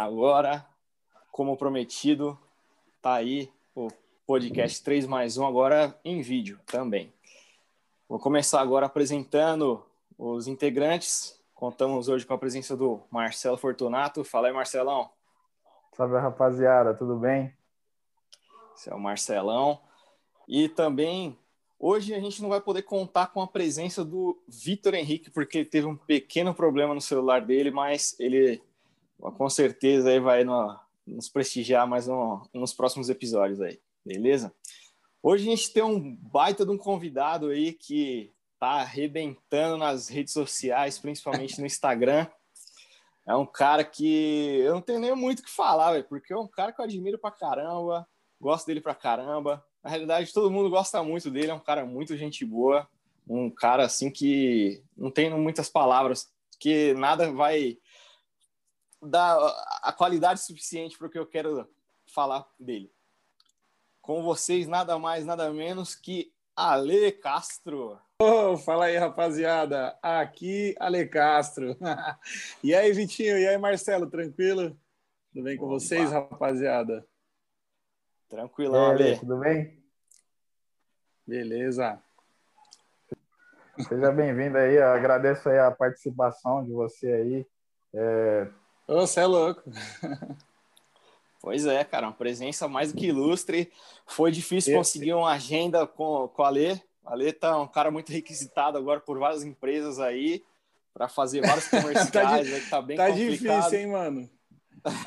Agora, como prometido, tá aí o podcast 3 mais 1, agora em vídeo também. Vou começar agora apresentando os integrantes. Contamos hoje com a presença do Marcelo Fortunato. Fala aí, Marcelão. Salve, rapaziada, tudo bem? Esse é o Marcelão. E também, hoje a gente não vai poder contar com a presença do Vitor Henrique, porque teve um pequeno problema no celular dele, mas ele com certeza aí vai no, nos prestigiar mais no, nos próximos episódios aí, beleza? Hoje a gente tem um baita de um convidado aí que tá arrebentando nas redes sociais, principalmente no Instagram. É um cara que eu não tenho nem muito o que falar, véio, porque é um cara que eu admiro pra caramba, gosto dele pra caramba. Na realidade, todo mundo gosta muito dele, é um cara muito gente boa, um cara assim que não tem muitas palavras, que nada vai dar a qualidade suficiente para o que eu quero falar dele. Com vocês, nada mais, nada menos que Ale Castro. Oh, fala aí, rapaziada. Aqui, Ale Castro. e aí, Vitinho? E aí, Marcelo? Tranquilo? Tudo bem com Opa. vocês, rapaziada? Tranquilão, Ale. Tudo bem? Beleza. Seja bem-vindo aí. Eu agradeço aí a participação de você aí. É, você é louco. Pois é, cara, uma presença mais do que ilustre. Foi difícil conseguir uma agenda com, com a Alê. A Alê tá um cara muito requisitado agora por várias empresas aí para fazer vários comerciais, tá, di... tá bem tá complicado. difícil, hein, mano?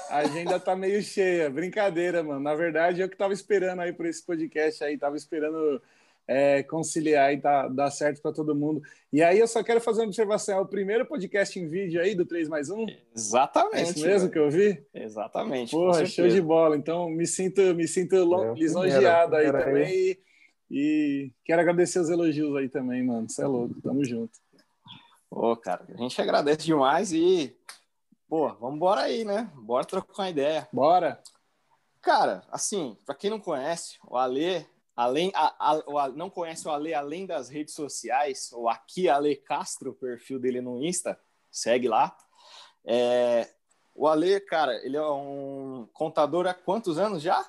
A agenda tá meio cheia. Brincadeira, mano. Na verdade, eu que tava esperando aí por esse podcast aí, tava esperando é, conciliar e tá, dar certo para todo mundo. E aí eu só quero fazer uma observação: é o primeiro podcast em vídeo aí do 3 mais 1? Exatamente. É isso mesmo que eu vi? Exatamente. Porra, show de bola. Então me sinto, me sinto é, lisonjeado aí também. Aí. E, e, quero agradecer os elogios aí também, mano. Você é louco, tamo junto. Pô, cara, a gente agradece demais e, pô, vamos embora aí, né? Bora trocar uma ideia. Bora! Cara, assim, para quem não conhece, o Alê além a, a, a, não conhece o Ale além das redes sociais, ou aqui Ale Castro, o perfil dele no Insta, segue lá. É, o Ale, cara, ele é um contador há quantos anos já?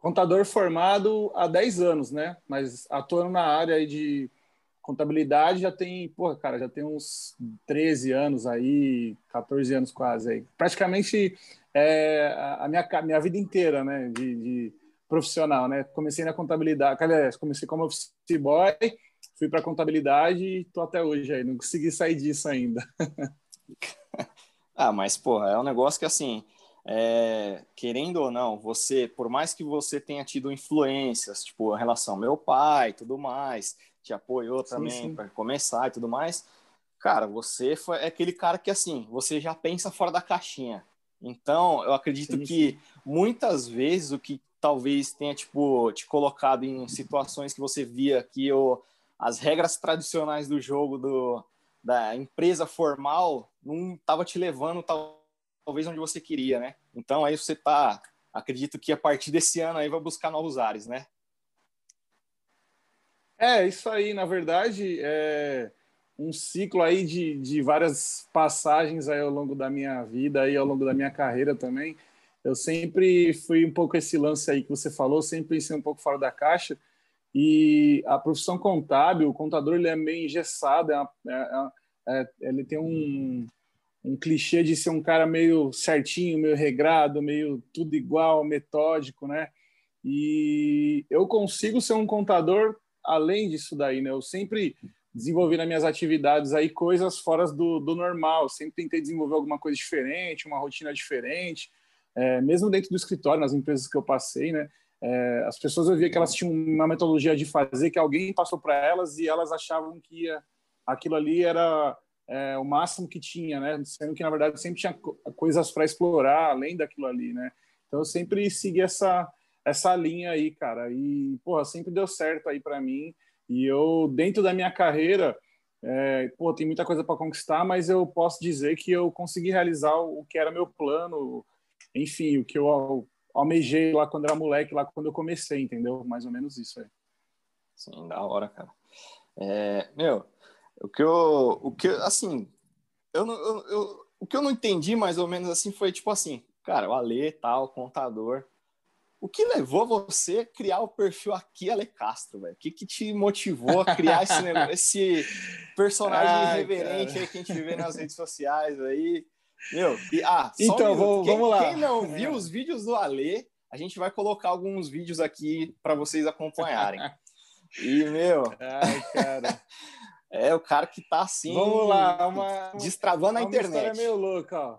Contador formado há 10 anos, né? Mas atuando na área de contabilidade já tem, porra, cara, já tem uns 13 anos aí, 14 anos quase aí. Praticamente é, a minha, minha vida inteira, né? de, de profissional, né? Comecei na contabilidade, aliás, comecei como office boy, fui para contabilidade e tô até hoje aí, não consegui sair disso ainda. ah, mas porra, é um negócio que assim, é, querendo ou não, você, por mais que você tenha tido influências, tipo, em relação ao meu pai, tudo mais, te apoiou também para começar e tudo mais, cara, você foi é aquele cara que assim, você já pensa fora da caixinha. Então, eu acredito sim, que sim. muitas vezes o que talvez tenha tipo te colocado em situações que você via que o, as regras tradicionais do jogo do, da empresa formal não estava te levando tal, talvez onde você queria, né? Então aí você tá, acredito que a partir desse ano aí vai buscar novos ares, né? É, isso aí, na verdade, é um ciclo aí de, de várias passagens aí ao longo da minha vida aí ao longo da minha carreira também eu sempre fui um pouco esse lance aí que você falou, sempre pensei um pouco fora da caixa. E a profissão contábil, o contador, ele é meio engessado, é, é, é, é, ele tem um, um clichê de ser um cara meio certinho, meio regrado, meio tudo igual, metódico, né? E eu consigo ser um contador além disso daí, né? Eu sempre desenvolvi nas minhas atividades aí coisas fora do, do normal, sempre tentei desenvolver alguma coisa diferente, uma rotina diferente, é, mesmo dentro do escritório, nas empresas que eu passei, né, é, as pessoas eu via que elas tinham uma metodologia de fazer que alguém passou para elas e elas achavam que ia, aquilo ali era é, o máximo que tinha, né, sendo que na verdade sempre tinha coisas para explorar além daquilo ali, né. Então eu sempre segui essa essa linha aí, cara, e porra, sempre deu certo aí para mim. E eu dentro da minha carreira é, pô, tem muita coisa para conquistar, mas eu posso dizer que eu consegui realizar o que era meu plano, enfim, o que eu almejei lá quando era moleque, lá quando eu comecei, entendeu? Mais ou menos isso aí. Sim, da hora, cara. É, meu, o que eu, o que assim, eu, eu, eu o que eu não entendi mais ou menos assim foi tipo assim, cara, o Ale, tal, contador. O que levou você a criar o perfil aqui, Ale Castro, velho? O que, que te motivou a criar esse, esse personagem Ai, irreverente aí que a gente vê nas redes sociais aí? Meu, e, ah, então, um vamos, quem, vamos lá. Quem não viu os vídeos do Ale, a gente vai colocar alguns vídeos aqui para vocês acompanharem. E, meu. Ai, cara. É o cara que tá assim. Vamos lá, uma, destravando a internet. Uma história meio louca, ó.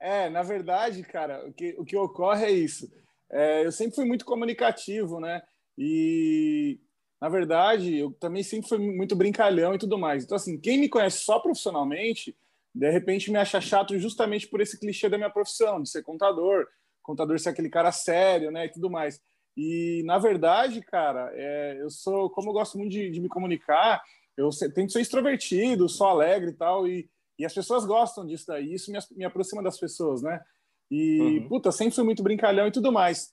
É, na verdade, cara, o que, o que ocorre é isso. É, eu sempre fui muito comunicativo, né? E, na verdade, eu também sempre fui muito brincalhão e tudo mais. Então, assim, quem me conhece só profissionalmente, de repente me acha chato justamente por esse clichê da minha profissão, de ser contador, contador ser aquele cara sério, né? E tudo mais. E, na verdade, cara, é, eu sou, como eu gosto muito de, de me comunicar, eu tento ser extrovertido, sou alegre e tal, e, e as pessoas gostam disso daí, isso me, me aproxima das pessoas, né? E, uhum. puta, sempre fui muito brincalhão e tudo mais.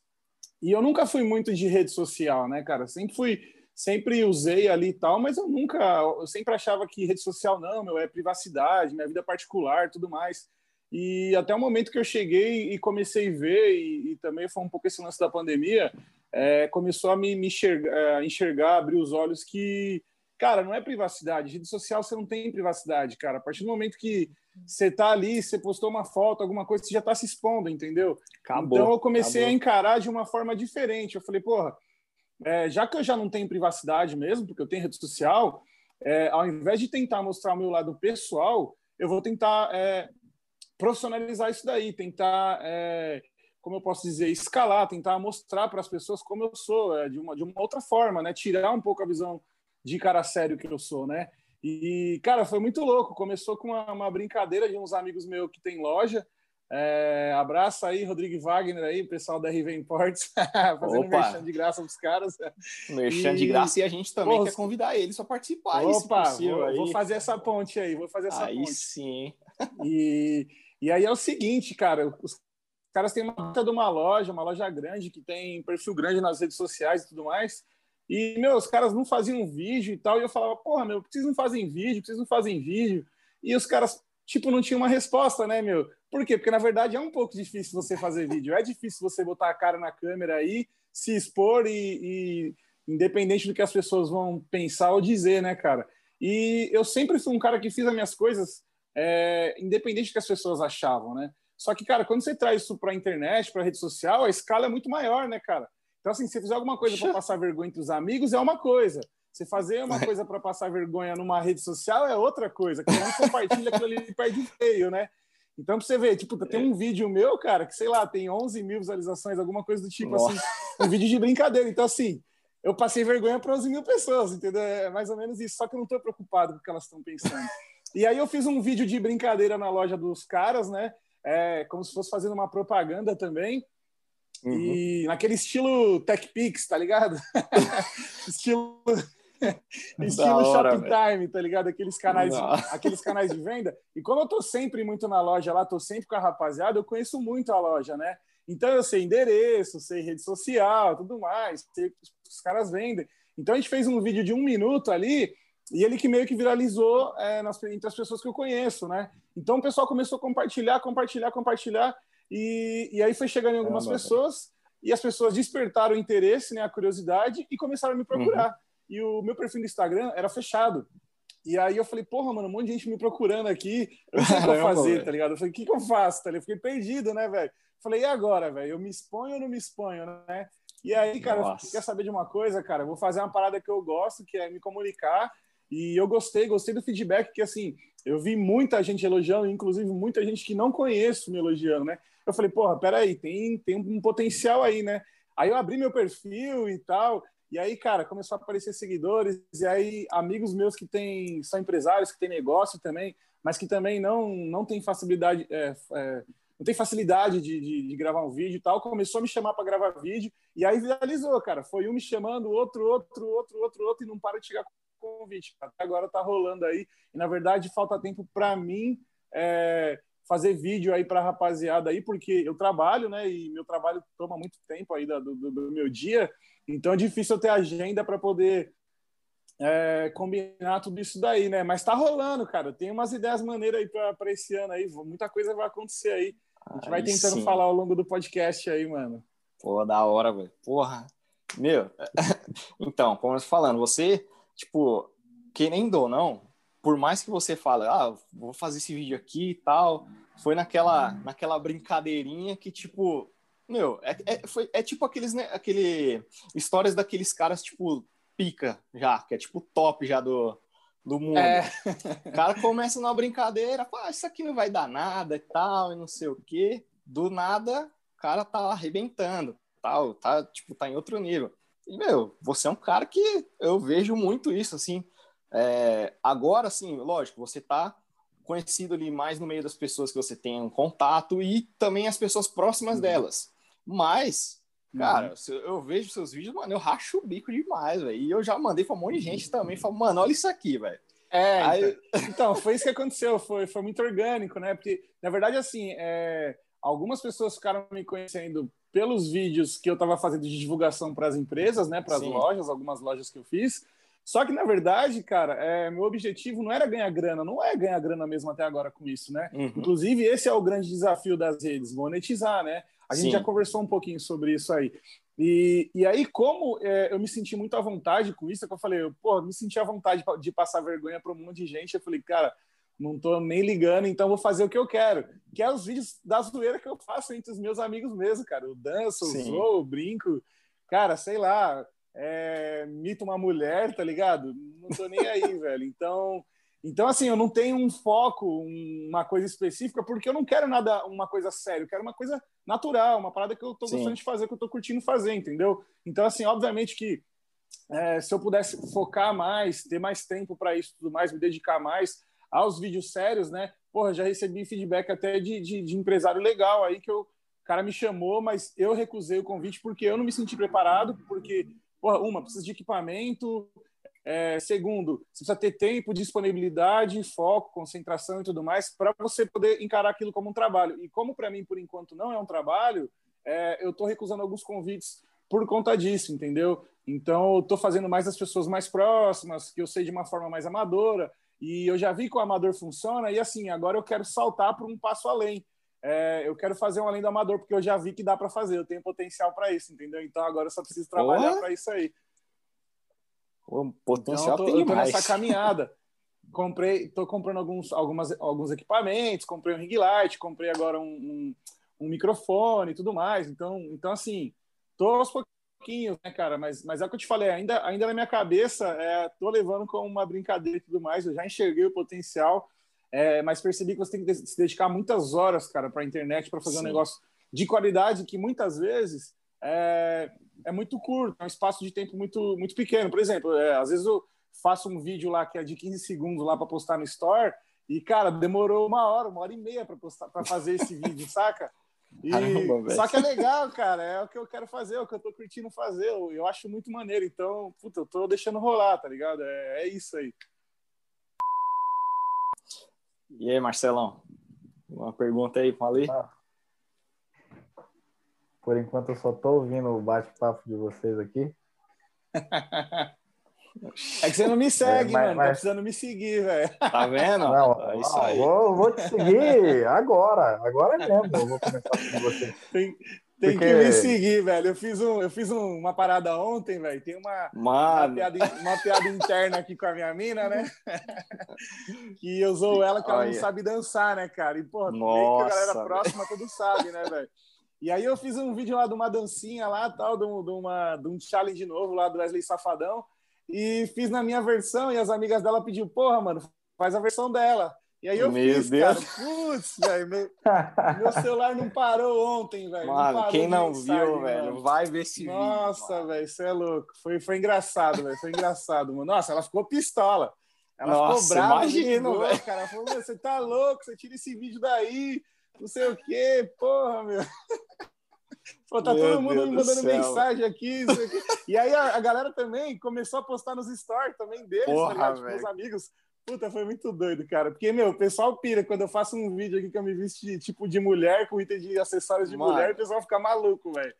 E eu nunca fui muito de rede social, né, cara? Sempre fui, sempre usei ali e tal, mas eu nunca, eu sempre achava que rede social não, meu, é privacidade, minha vida particular, tudo mais. E até o momento que eu cheguei e comecei a ver, e, e também foi um pouco esse lance da pandemia, é, começou a me, me enxergar, enxergar, abrir os olhos que Cara, não é privacidade. Rede social você não tem privacidade, cara. A partir do momento que você tá ali, você postou uma foto, alguma coisa, você já tá se expondo, entendeu? Acabou, então eu comecei acabou. a encarar de uma forma diferente. Eu falei, porra, é, já que eu já não tenho privacidade mesmo, porque eu tenho rede social, é, ao invés de tentar mostrar o meu lado pessoal, eu vou tentar é, profissionalizar isso daí, tentar, é, como eu posso dizer, escalar, tentar mostrar para as pessoas como eu sou, é, de, uma, de uma outra forma, né? Tirar um pouco a visão de cara sério que eu sou, né? E, cara, foi muito louco. Começou com uma, uma brincadeira de uns amigos meus que tem loja. É, abraço aí, Rodrigo Wagner aí, pessoal da Riven Imports, fazendo Opa. merchan de graça pros caras. Merchan e... de graça e a gente também Pô, quer convidar eles para participar. Opa, vou, vou, fazer essa ponte aí, vou fazer essa aí ponte. sim. E, e aí é o seguinte, cara, os caras têm uma de uma loja, uma loja grande, que tem perfil grande nas redes sociais e tudo mais, e, meu, os caras não faziam vídeo e tal, e eu falava, porra, meu, por que vocês não fazem vídeo? Por que vocês não fazem vídeo? E os caras, tipo, não tinham uma resposta, né, meu? Por quê? Porque, na verdade, é um pouco difícil você fazer vídeo. É difícil você botar a cara na câmera aí, se expor e, e independente do que as pessoas vão pensar ou dizer, né, cara? E eu sempre fui um cara que fiz as minhas coisas é, independente do que as pessoas achavam, né? Só que, cara, quando você traz isso para a internet, para a rede social, a escala é muito maior, né, cara? Então, assim, se você fizer alguma coisa para passar vergonha entre os amigos, é uma coisa. Você fazer uma é. coisa para passar vergonha numa rede social é outra coisa. Quem não compartilha aquilo ali perde feio, né? Então, pra você ver, tipo, tem um vídeo meu, cara, que sei lá, tem 11 mil visualizações, alguma coisa do tipo Nossa. assim, um vídeo de brincadeira. Então, assim, eu passei vergonha para 11 mil pessoas, entendeu? É mais ou menos isso. Só que eu não estou preocupado com o que elas estão pensando. E aí eu fiz um vídeo de brincadeira na loja dos caras, né? É, como se fosse fazendo uma propaganda também. Uhum. E naquele estilo TechPix, tá ligado? estilo estilo hora, Shopping Time, tá ligado? Aqueles canais, aqueles canais de venda. E como eu tô sempre muito na loja lá, tô sempre com a rapaziada, eu conheço muito a loja, né? Então eu sei endereço, sei rede social, tudo mais, sei que os caras vendem. Então a gente fez um vídeo de um minuto ali e ele que meio que viralizou é, nas, entre as pessoas que eu conheço, né? Então o pessoal começou a compartilhar, compartilhar, compartilhar. E, e aí foi chegando em algumas pessoas e as pessoas despertaram o interesse, né, a curiosidade e começaram a me procurar. Uhum. E o meu perfil do Instagram era fechado. E aí eu falei, porra, mano, um monte de gente me procurando aqui. Eu não sei o que eu fazer, tá ligado? Eu falei, o que, que eu faço? Tá ligado? Eu fiquei perdido, né, velho? Falei, e agora, velho? Eu me exponho ou não me exponho, né? E aí, cara, Nossa. quer saber de uma coisa, cara? Eu vou fazer uma parada que eu gosto, que é me comunicar. E eu gostei, gostei do feedback, que assim, eu vi muita gente elogiando, inclusive muita gente que não conheço me elogiando, né? Eu falei, porra, peraí, tem, tem um potencial aí, né? Aí eu abri meu perfil e tal, e aí, cara, começou a aparecer seguidores, e aí amigos meus que têm, são empresários, que têm negócio também, mas que também não, não tem facilidade, é, é, não tem facilidade de, de, de, gravar um vídeo e tal, começou a me chamar para gravar vídeo, e aí viralizou, cara. Foi um me chamando, outro, outro, outro, outro, outro, e não para de chegar convite. Até agora tá rolando aí, e na verdade falta tempo para mim. É, fazer vídeo aí para rapaziada aí, porque eu trabalho, né? E meu trabalho toma muito tempo aí do, do, do meu dia, então é difícil eu ter agenda para poder é, combinar tudo isso daí, né? Mas tá rolando, cara. Tem umas ideias maneiras aí para esse ano aí. Muita coisa vai acontecer aí. A gente aí vai tentando sim. falar ao longo do podcast aí, mano. Pô, da hora, velho. Porra. Meu, então, como eu tô falando, você, tipo, querendo ou não, por mais que você fale, ah, vou fazer esse vídeo aqui e tal, foi naquela, naquela brincadeirinha que, tipo, meu, é, é, foi, é tipo aqueles, né, aquele, histórias daqueles caras, tipo, pica já, que é tipo top já do, do mundo. É. O cara começa na brincadeira, fala, ah, isso aqui não vai dar nada e tal, e não sei o quê. Do nada, o cara tá arrebentando, tal, tá, tipo, tá em outro nível. E, meu, você é um cara que eu vejo muito isso, assim. É, agora, assim, lógico, você tá conhecido ali mais no meio das pessoas que você tem um contato e também as pessoas próximas uhum. delas. Mas Cara, uhum. eu vejo seus vídeos, mano, eu racho o bico demais, velho. E eu já mandei pra um monte de gente também, falo, mano, olha isso aqui, velho. É, Aí... então, então, foi isso que aconteceu, foi, foi muito orgânico, né? Porque, na verdade, assim, é, algumas pessoas ficaram me conhecendo pelos vídeos que eu tava fazendo de divulgação para as empresas, né? Para as lojas, algumas lojas que eu fiz. Só que, na verdade, cara, é, meu objetivo não era ganhar grana, não é ganhar grana mesmo até agora com isso, né? Uhum. Inclusive, esse é o grande desafio das redes, monetizar, né? A gente Sim. já conversou um pouquinho sobre isso aí. E, e aí, como é, eu me senti muito à vontade com isso, é que eu falei, eu, pô, me senti à vontade de passar vergonha para um monte de gente. Eu falei, cara, não tô nem ligando, então vou fazer o que eu quero. Que é os vídeos da zoeira que eu faço entre os meus amigos mesmo, cara. Eu danço, eu zoo, eu brinco. Cara, sei lá, é, mito uma mulher, tá ligado? Não tô nem aí, velho. Então, então, assim, eu não tenho um foco, uma coisa específica, porque eu não quero nada, uma coisa séria, eu quero uma coisa natural, uma parada que eu tô Sim. gostando de fazer, que eu tô curtindo fazer, entendeu? Então, assim, obviamente que é, se eu pudesse focar mais, ter mais tempo para isso tudo mais, me dedicar mais aos vídeos sérios, né? Porra, já recebi feedback até de, de, de empresário legal aí que eu, o cara me chamou, mas eu recusei o convite porque eu não me senti preparado, porque, porra, uma, precisa de equipamento, é, segundo, você precisa ter tempo, disponibilidade, foco, concentração e tudo mais para você poder encarar aquilo como um trabalho. E como para mim, por enquanto, não é um trabalho, é, eu estou recusando alguns convites por conta disso, entendeu? Então, eu estou fazendo mais as pessoas mais próximas, que eu sei de uma forma mais amadora, e eu já vi que o amador funciona, e assim, agora eu quero saltar para um passo além. É, eu quero fazer um além do amador, porque eu já vi que dá para fazer, eu tenho potencial para isso, entendeu? Então, agora eu só preciso trabalhar para isso aí. O potencial então, eu tô, tem eu nessa caminhada. comprei, tô comprando alguns, algumas, alguns equipamentos, comprei um ring light, comprei agora um, um, um, microfone e tudo mais. Então, então assim, tô aos pouquinhos, né, cara? Mas, mas é o que eu te falei, ainda, ainda na minha cabeça, é, tô levando como uma brincadeira e tudo mais. Eu já enxerguei o potencial, é, mas percebi que você tem que se dedicar muitas horas, cara, para a internet, para fazer Sim. um negócio de qualidade que muitas vezes é, é muito curto, é um espaço de tempo muito, muito pequeno. Por exemplo, é, às vezes eu faço um vídeo lá que é de 15 segundos lá para postar no Store e, cara, demorou uma hora, uma hora e meia para postar para fazer esse vídeo, saca? E, Caramba, só que é legal, cara, é o que eu quero fazer, é o que eu tô curtindo fazer, eu, eu acho muito maneiro, então, puta, eu tô deixando rolar, tá ligado? É, é isso aí. E aí, Marcelão? Uma pergunta aí, falei. Ah. Por enquanto eu só tô ouvindo o bate-papo de vocês aqui. É que você não me segue, é, mas, mano. Tá mas... Tá precisando me seguir, velho. Tá vendo? Não, é isso aí. Vou, vou, te seguir agora. Agora mesmo. Eu vou começar com você. Tem, tem Porque... que me seguir, velho. Eu fiz, um, eu fiz um, uma parada ontem, velho. Tem uma, uma piada, uma, piada, interna aqui com a minha mina, né? que eu usou ela que ela não sabe dançar, né, cara? E, pô, meio que a galera próxima tudo sabe, né, velho? E aí eu fiz um vídeo lá de uma dancinha lá, tal, de, um, de, uma, de um challenge novo lá do Wesley Safadão. E fiz na minha versão e as amigas dela pediu, porra, mano, faz a versão dela. E aí eu meu fiz, Deus. cara. Putz, velho, meu, meu, celular não parou ontem, velho. Mano, não quem não mensagem, viu, velho, vai ver esse Nossa, vídeo. Nossa, velho, isso é louco. Foi, foi engraçado, velho, foi engraçado, mano. Nossa, ela ficou pistola. Ela Nossa, ficou brava. Imagino, velho. Cara, ela falou, você tá louco, você tira esse vídeo daí não sei o quê, porra, meu. Pô, tá meu todo mundo Deus me mandando mensagem aqui, aqui, E aí a, a, galera também começou a postar nos stories também deles, tá porra, tá ligado? Tipo, meus amigos. Puta, foi muito doido, cara. Porque, meu, o pessoal pira. Quando eu faço um vídeo aqui que eu me visto de, tipo de mulher, com item de acessórios de Mano. mulher, o pessoal fica maluco, velho.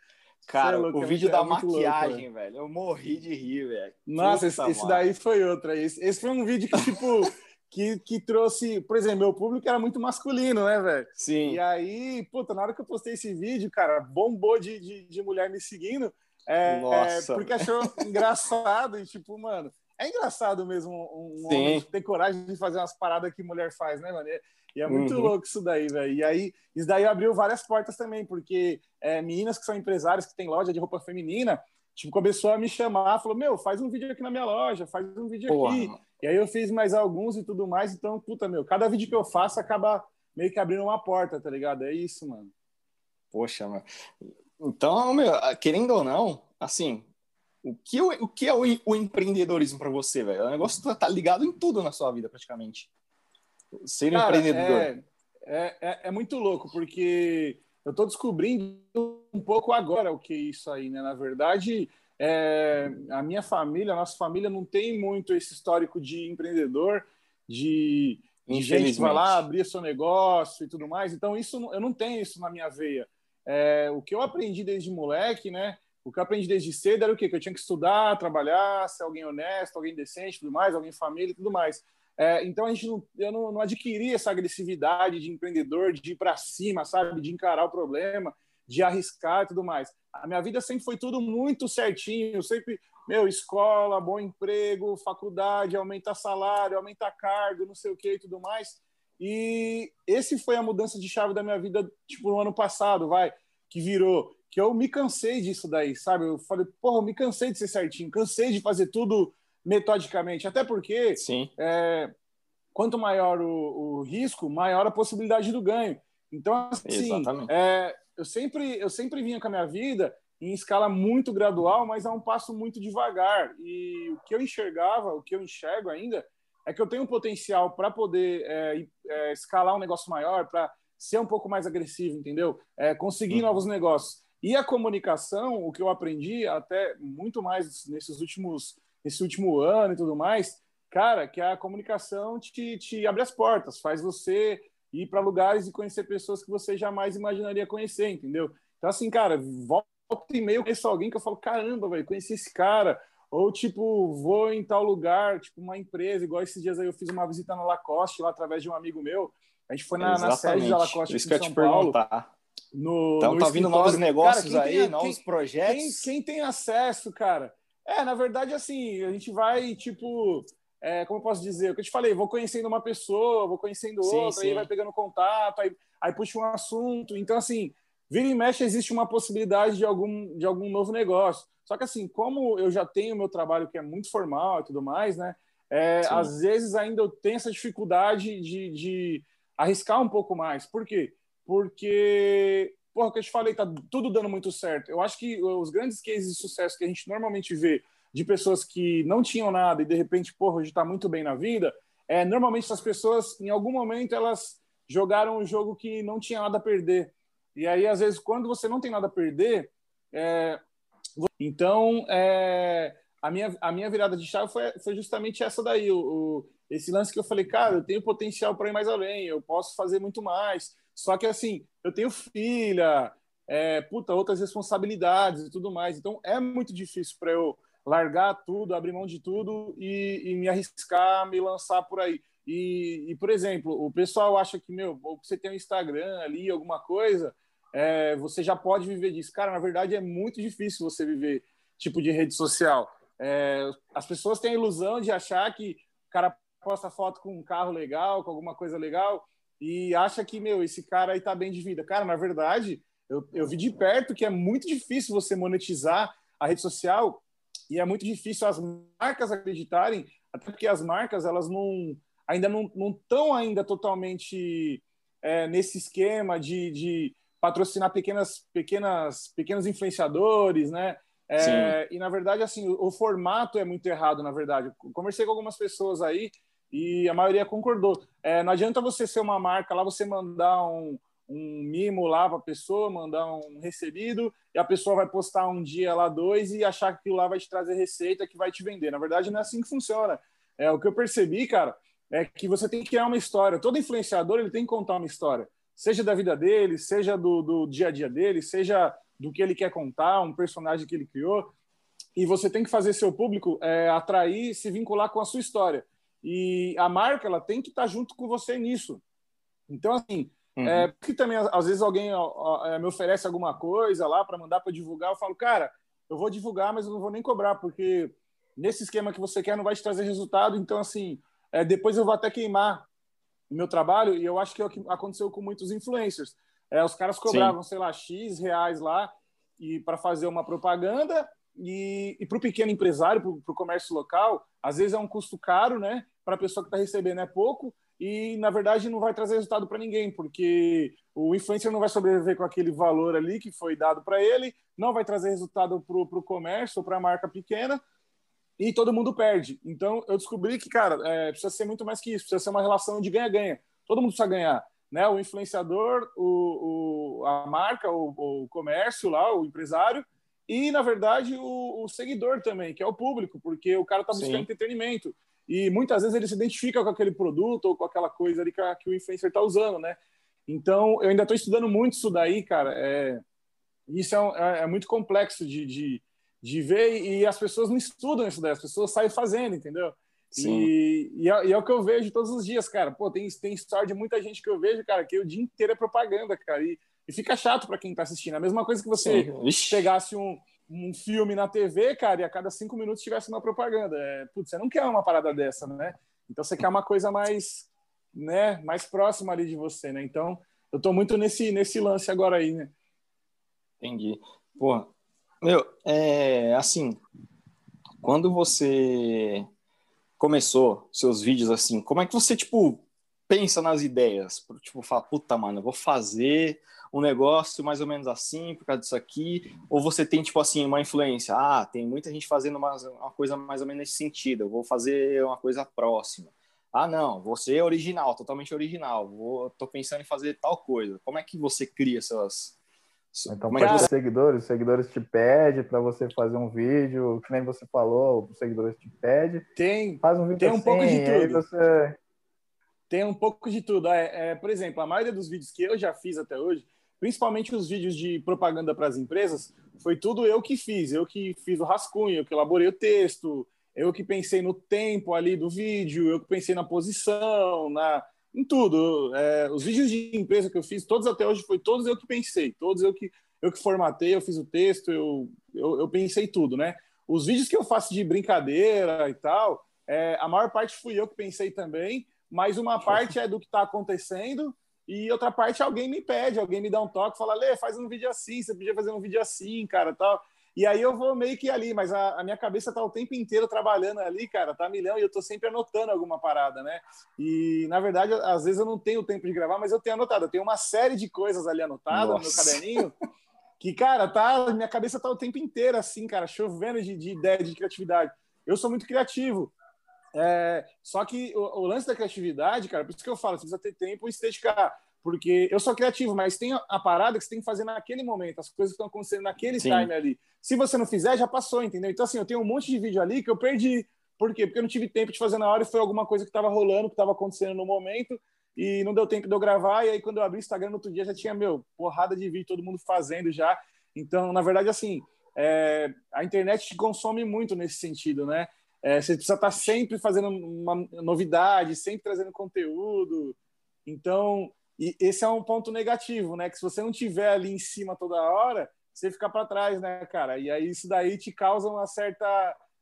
Cara, é louco, o é vídeo é da maquiagem, louco, velho. Eu morri de rir, velho. Nossa, esse, esse, daí foi outra. Esse, esse foi um vídeo que, tipo, que, que trouxe. Por exemplo, meu público era muito masculino, né, velho? Sim. E aí, puta, na hora que eu postei esse vídeo, cara, bombou de, de, de mulher me seguindo. É, Nossa. É, porque achou engraçado e, tipo, mano, é engraçado mesmo um, um homem ter coragem de fazer umas paradas que mulher faz, né, mano? E é muito uhum. louco isso daí, velho. E aí, isso daí abriu várias portas também, porque é, meninas que são empresárias, que têm loja de roupa feminina, tipo, começou a me chamar, falou, meu, faz um vídeo aqui na minha loja, faz um vídeo Porra. aqui. E aí eu fiz mais alguns e tudo mais, então, puta, meu, cada vídeo que eu faço acaba meio que abrindo uma porta, tá ligado? É isso, mano. Poxa, mano. Então, meu, querendo ou não, assim, o que, o, que é o, o empreendedorismo para você, velho? O negócio tá, tá ligado em tudo na sua vida, praticamente. Ser Cara, empreendedor. É, é, é, é, muito louco, porque eu estou descobrindo um pouco agora o que é isso aí, né? Na verdade, é, a minha família, a nossa família não tem muito esse histórico de empreendedor, de, de gente que vai lá abrir seu negócio e tudo mais. Então, isso eu não tenho isso na minha veia. É, o que eu aprendi desde moleque, né? O que eu aprendi desde cedo era o quê? Que eu tinha que estudar, trabalhar, ser alguém honesto, alguém decente, tudo mais, alguém família e tudo mais. É, então a gente não, eu não, não adquiri essa agressividade de empreendedor, de ir para cima, sabe, de encarar o problema, de arriscar e tudo mais. A minha vida sempre foi tudo muito certinho, sempre, meu, escola, bom emprego, faculdade, aumenta salário, aumenta cargo, não sei o que e tudo mais. E esse foi a mudança de chave da minha vida, tipo, no ano passado, vai, que virou, que eu me cansei disso daí, sabe? Eu falei, porra, eu me cansei de ser certinho, cansei de fazer tudo metodicamente. Até porque é, quanto maior o, o, risco, maior a possibilidade do ganho. Então, assim, é, eu, sempre, eu sempre vinha com a minha vida em escala muito gradual, mas a um passo muito devagar. E o que eu enxergava, o que eu enxergo ainda, é que eu tenho um potencial para poder é, é, escalar um negócio maior, para ser um pouco mais agressivo, entendeu? É, conseguir uhum. novos negócios. E a comunicação, o que eu aprendi até muito mais nesses últimos esse último ano e tudo mais, cara, que a comunicação te, te abre as portas, faz você ir para lugares e conhecer pessoas que você jamais imaginaria conhecer, entendeu? Então, assim, cara, volta e meio conheço alguém que eu falo, caramba, velho, conheci esse cara. Ou, tipo, vou em tal lugar, tipo, uma empresa, igual esses dias aí eu fiz uma visita na Lacoste, lá através de um amigo meu. A gente foi na, na sede da Lacoste Isso que eu te Paulo. perguntar. No, então, no tá vindo novos negócios cara, aí, novos quem, projetos. Quem, quem tem acesso, cara, é, na verdade, assim, a gente vai, tipo, é, como eu posso dizer? O que eu te falei, vou conhecendo uma pessoa, vou conhecendo outra, sim, sim. aí vai pegando contato, aí, aí puxa um assunto. Então, assim, vira e mexe, existe uma possibilidade de algum, de algum novo negócio. Só que, assim, como eu já tenho meu trabalho que é muito formal e tudo mais, né? É, às vezes ainda eu tenho essa dificuldade de, de arriscar um pouco mais. Por quê? Porque porra, o que eu te falei, tá tudo dando muito certo. Eu acho que os grandes cases de sucesso que a gente normalmente vê de pessoas que não tinham nada e de repente, porra, hoje está muito bem na vida, é, normalmente essas pessoas, em algum momento, elas jogaram um jogo que não tinha nada a perder. E aí, às vezes, quando você não tem nada a perder, é... então, é... a, minha, a minha virada de chave foi, foi justamente essa daí, o, o, esse lance que eu falei, cara, eu tenho potencial para ir mais além, eu posso fazer muito mais. Só que, assim, eu tenho filha, é, puta, outras responsabilidades e tudo mais. Então, é muito difícil para eu largar tudo, abrir mão de tudo e, e, me arriscar, me lançar por aí. E, e, por exemplo, o pessoal acha que, meu, você tem um Instagram ali, alguma coisa, é, você já pode viver disso. Cara, na verdade, é muito difícil você viver tipo de rede social. É, as pessoas têm a ilusão de achar que o cara posta foto com um carro legal, com alguma coisa legal, e acha que, meu, esse cara aí tá bem de vida. Cara, na verdade, eu, eu vi de perto que é muito difícil você monetizar a rede social e é muito difícil as marcas acreditarem, até porque as marcas, elas não ainda não estão ainda totalmente é, nesse esquema de, de patrocinar pequenas, pequenas, pequenos influenciadores, né? É, e na verdade, assim, o, o, formato é muito errado, na verdade. Eu conversei com algumas pessoas aí e a maioria concordou. É, não adianta você ser uma marca lá, você mandar um, um mimo lá para a pessoa, mandar um recebido, e a pessoa vai postar um dia lá, dois, e achar que aquilo lá vai te trazer receita que vai te vender. Na verdade, não é assim que funciona. É, o que eu percebi, cara, é que você tem que criar uma história. Todo influenciador ele tem que contar uma história, seja da vida dele, seja do, do dia a dia dele, seja do que ele quer contar, um personagem que ele criou, e você tem que fazer seu público é, atrair, se vincular com a sua história. E a marca ela tem que estar junto com você nisso. Então, assim, uhum. é, que também às vezes alguém ó, é, me oferece alguma coisa lá para mandar para divulgar, eu falo, cara, eu vou divulgar, mas eu não vou nem cobrar, porque nesse esquema que você quer não vai te trazer resultado. Então, assim, é, depois eu vou até queimar o meu trabalho, e eu acho que é o que aconteceu com muitos influencers. É, os caras cobravam, Sim. sei lá, X reais lá e para fazer uma propaganda, e, e para o pequeno empresário, para o comércio local, às vezes é um custo caro, né? Para a pessoa que está recebendo é pouco, e na verdade não vai trazer resultado para ninguém, porque o influencer não vai sobreviver com aquele valor ali que foi dado para ele, não vai trazer resultado para o comércio ou para a marca pequena, e todo mundo perde. Então eu descobri que, cara, é, precisa ser muito mais que isso, precisa ser uma relação de ganha-ganha. Todo mundo precisa ganhar. Né? O influenciador, o, o a marca, o, o, comércio lá, o empresário, e, na verdade, o, o, seguidor também, que é o público, porque o cara está buscando Sim. entretenimento. E muitas vezes ele se identifica com aquele produto ou com aquela coisa ali que, a, que o influencer está usando, né? Então, eu ainda estou estudando muito isso daí, cara. É, isso é, um, é, é, muito complexo de, de, de ver e as pessoas não estudam isso daí, as pessoas saem fazendo, entendeu? Sim. E, e é, e, é, o que eu vejo todos os dias, cara. Pô, tem, tem história de muita gente que eu vejo, cara, que o dia inteiro é propaganda, cara. E, e fica chato para quem está assistindo. A mesma coisa que você pegasse um, um filme na TV, cara, e a cada cinco minutos tivesse uma propaganda. É, putz, você não quer uma parada dessa, né? Então você quer uma coisa mais, né, mais próxima ali de você, né? Então eu tô muito nesse, nesse lance agora aí, né? Entendi. Pô, meu, é assim, quando você começou seus vídeos assim, como é que você, tipo, pensa nas ideias? Tipo, fala, puta, mano, eu vou fazer um negócio mais ou menos assim, por causa disso aqui, ou você tem, tipo assim, uma influência, ah, tem muita gente fazendo uma, uma coisa mais ou menos nesse sentido, eu vou fazer uma coisa próxima. Ah, não, você é original, totalmente original, vou, tô pensando em fazer tal coisa. Como é que você cria suas... Então, Como é que você... seguidores, os seguidores te pedem para você fazer um vídeo, que nem você falou, os seguidores te pedem. Tem, faz um vídeo tem um assim, pouco de tudo. Você... Tem um pouco de tudo. É, é, por exemplo, a maioria dos vídeos que eu já fiz até hoje, principalmente os vídeos de propaganda para as empresas, foi tudo eu que fiz. Eu que fiz o rascunho, eu que elaborei o texto, eu que pensei no tempo ali do vídeo, eu que pensei na posição, na em tudo. É, os vídeos de empresa que eu fiz, todos até hoje, foi todos eu que pensei, todos eu que eu que formatei, eu fiz o texto, eu, eu, eu pensei tudo, né? Os vídeos que eu faço de brincadeira e tal, é, a maior parte fui eu que pensei também, mas uma parte é do que está acontecendo e outra parte, alguém me pede, alguém me dá um toque, fala, Lê, faz um vídeo assim, você podia fazer um vídeo assim, cara, tal. E aí eu vou meio que ali, mas a, a, minha cabeça tá o tempo inteiro trabalhando ali, cara, tá milhão, e eu tô sempre anotando alguma parada, né? E, na verdade, às vezes eu não tenho tempo de gravar, mas eu tenho anotado. Eu tenho uma série de coisas ali anotadas no meu caderninho, que, cara, tá, minha cabeça tá o tempo inteiro assim, cara, chovendo de, de ideia, de criatividade. Eu sou muito criativo. É, só que o, o, lance da criatividade, cara, por isso que eu falo, você precisa ter tempo e se dedicar. Porque eu sou criativo, mas tem a, parada que você tem que fazer naquele momento, as coisas que estão acontecendo naquele Sim. time ali. Se você não fizer, já passou, entendeu? Então, assim, eu tenho um monte de vídeo ali que eu perdi. Por quê? Porque eu não tive tempo de fazer na hora e foi alguma coisa que estava rolando, que estava acontecendo no momento e não deu tempo de eu gravar. E aí, quando eu abri o Instagram no outro dia, já tinha, meu, porrada de vídeo, todo mundo fazendo já. Então, na verdade, assim, é, a internet te consome muito nesse sentido, né? É, você precisa estar sempre fazendo uma novidade, sempre trazendo conteúdo. Então, esse é um ponto negativo, né? Que se você não tiver ali em cima toda hora, você fica para trás, né, cara? E aí isso daí te causa uma certa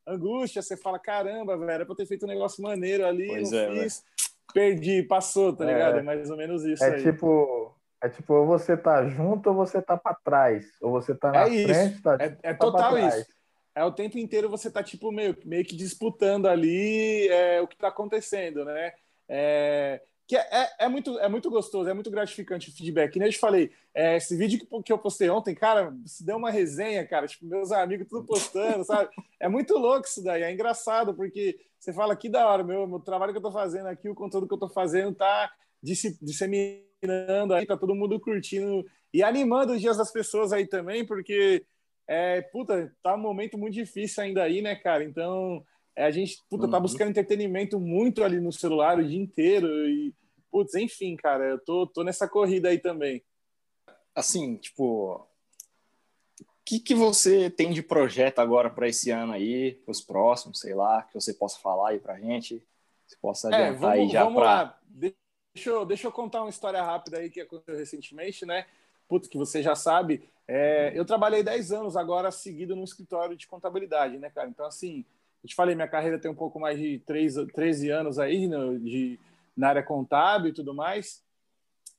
angústia. Você fala, caramba, velho, era para ter feito um negócio maneiro ali, pois não é, fiz, perdi, passou, tá ligado? É, é mais ou menos isso é aí. Tipo, é tipo, ou você tá junto ou você tá para trás. Ou você tá na é frente, isso. tá, é, é tá total isso é o tempo inteiro você tá tipo meio, meio que disputando ali é, o que está acontecendo, né? É, que é, é, é, muito, é muito gostoso, é muito gratificante o feedback. nem eu te falei, é, esse vídeo que, que eu postei ontem, cara, se deu uma resenha, cara, tipo, meus amigos tudo postando, sabe? É muito louco isso daí, é engraçado, porque você fala que da hora, meu, meu trabalho que eu tô fazendo aqui, o conteúdo que eu tô fazendo tá disseminando aí, tá todo mundo curtindo e animando os dias das pessoas aí também, porque é, puta, tá um momento muito difícil ainda aí, né, cara? Então, é, a gente, puta, tá uhum. buscando entretenimento muito ali no celular o dia inteiro e, putz, enfim, cara, eu tô, tô nessa corrida aí também. Assim, tipo, que, que você tem de projeto agora para esse ano aí, os próximos, sei lá, que você possa falar aí para gente? Possa é, adiantar é, vamos, aí já para. Deixa eu, deixa eu contar uma história rápida aí que aconteceu recentemente, né? Putz, que você já sabe. É, eu trabalhei 10 anos agora seguido no escritório de contabilidade, né, cara? Então, assim, eu te falei, minha carreira tem um pouco mais de 3, 13 anos aí né, de, na área contábil e tudo mais.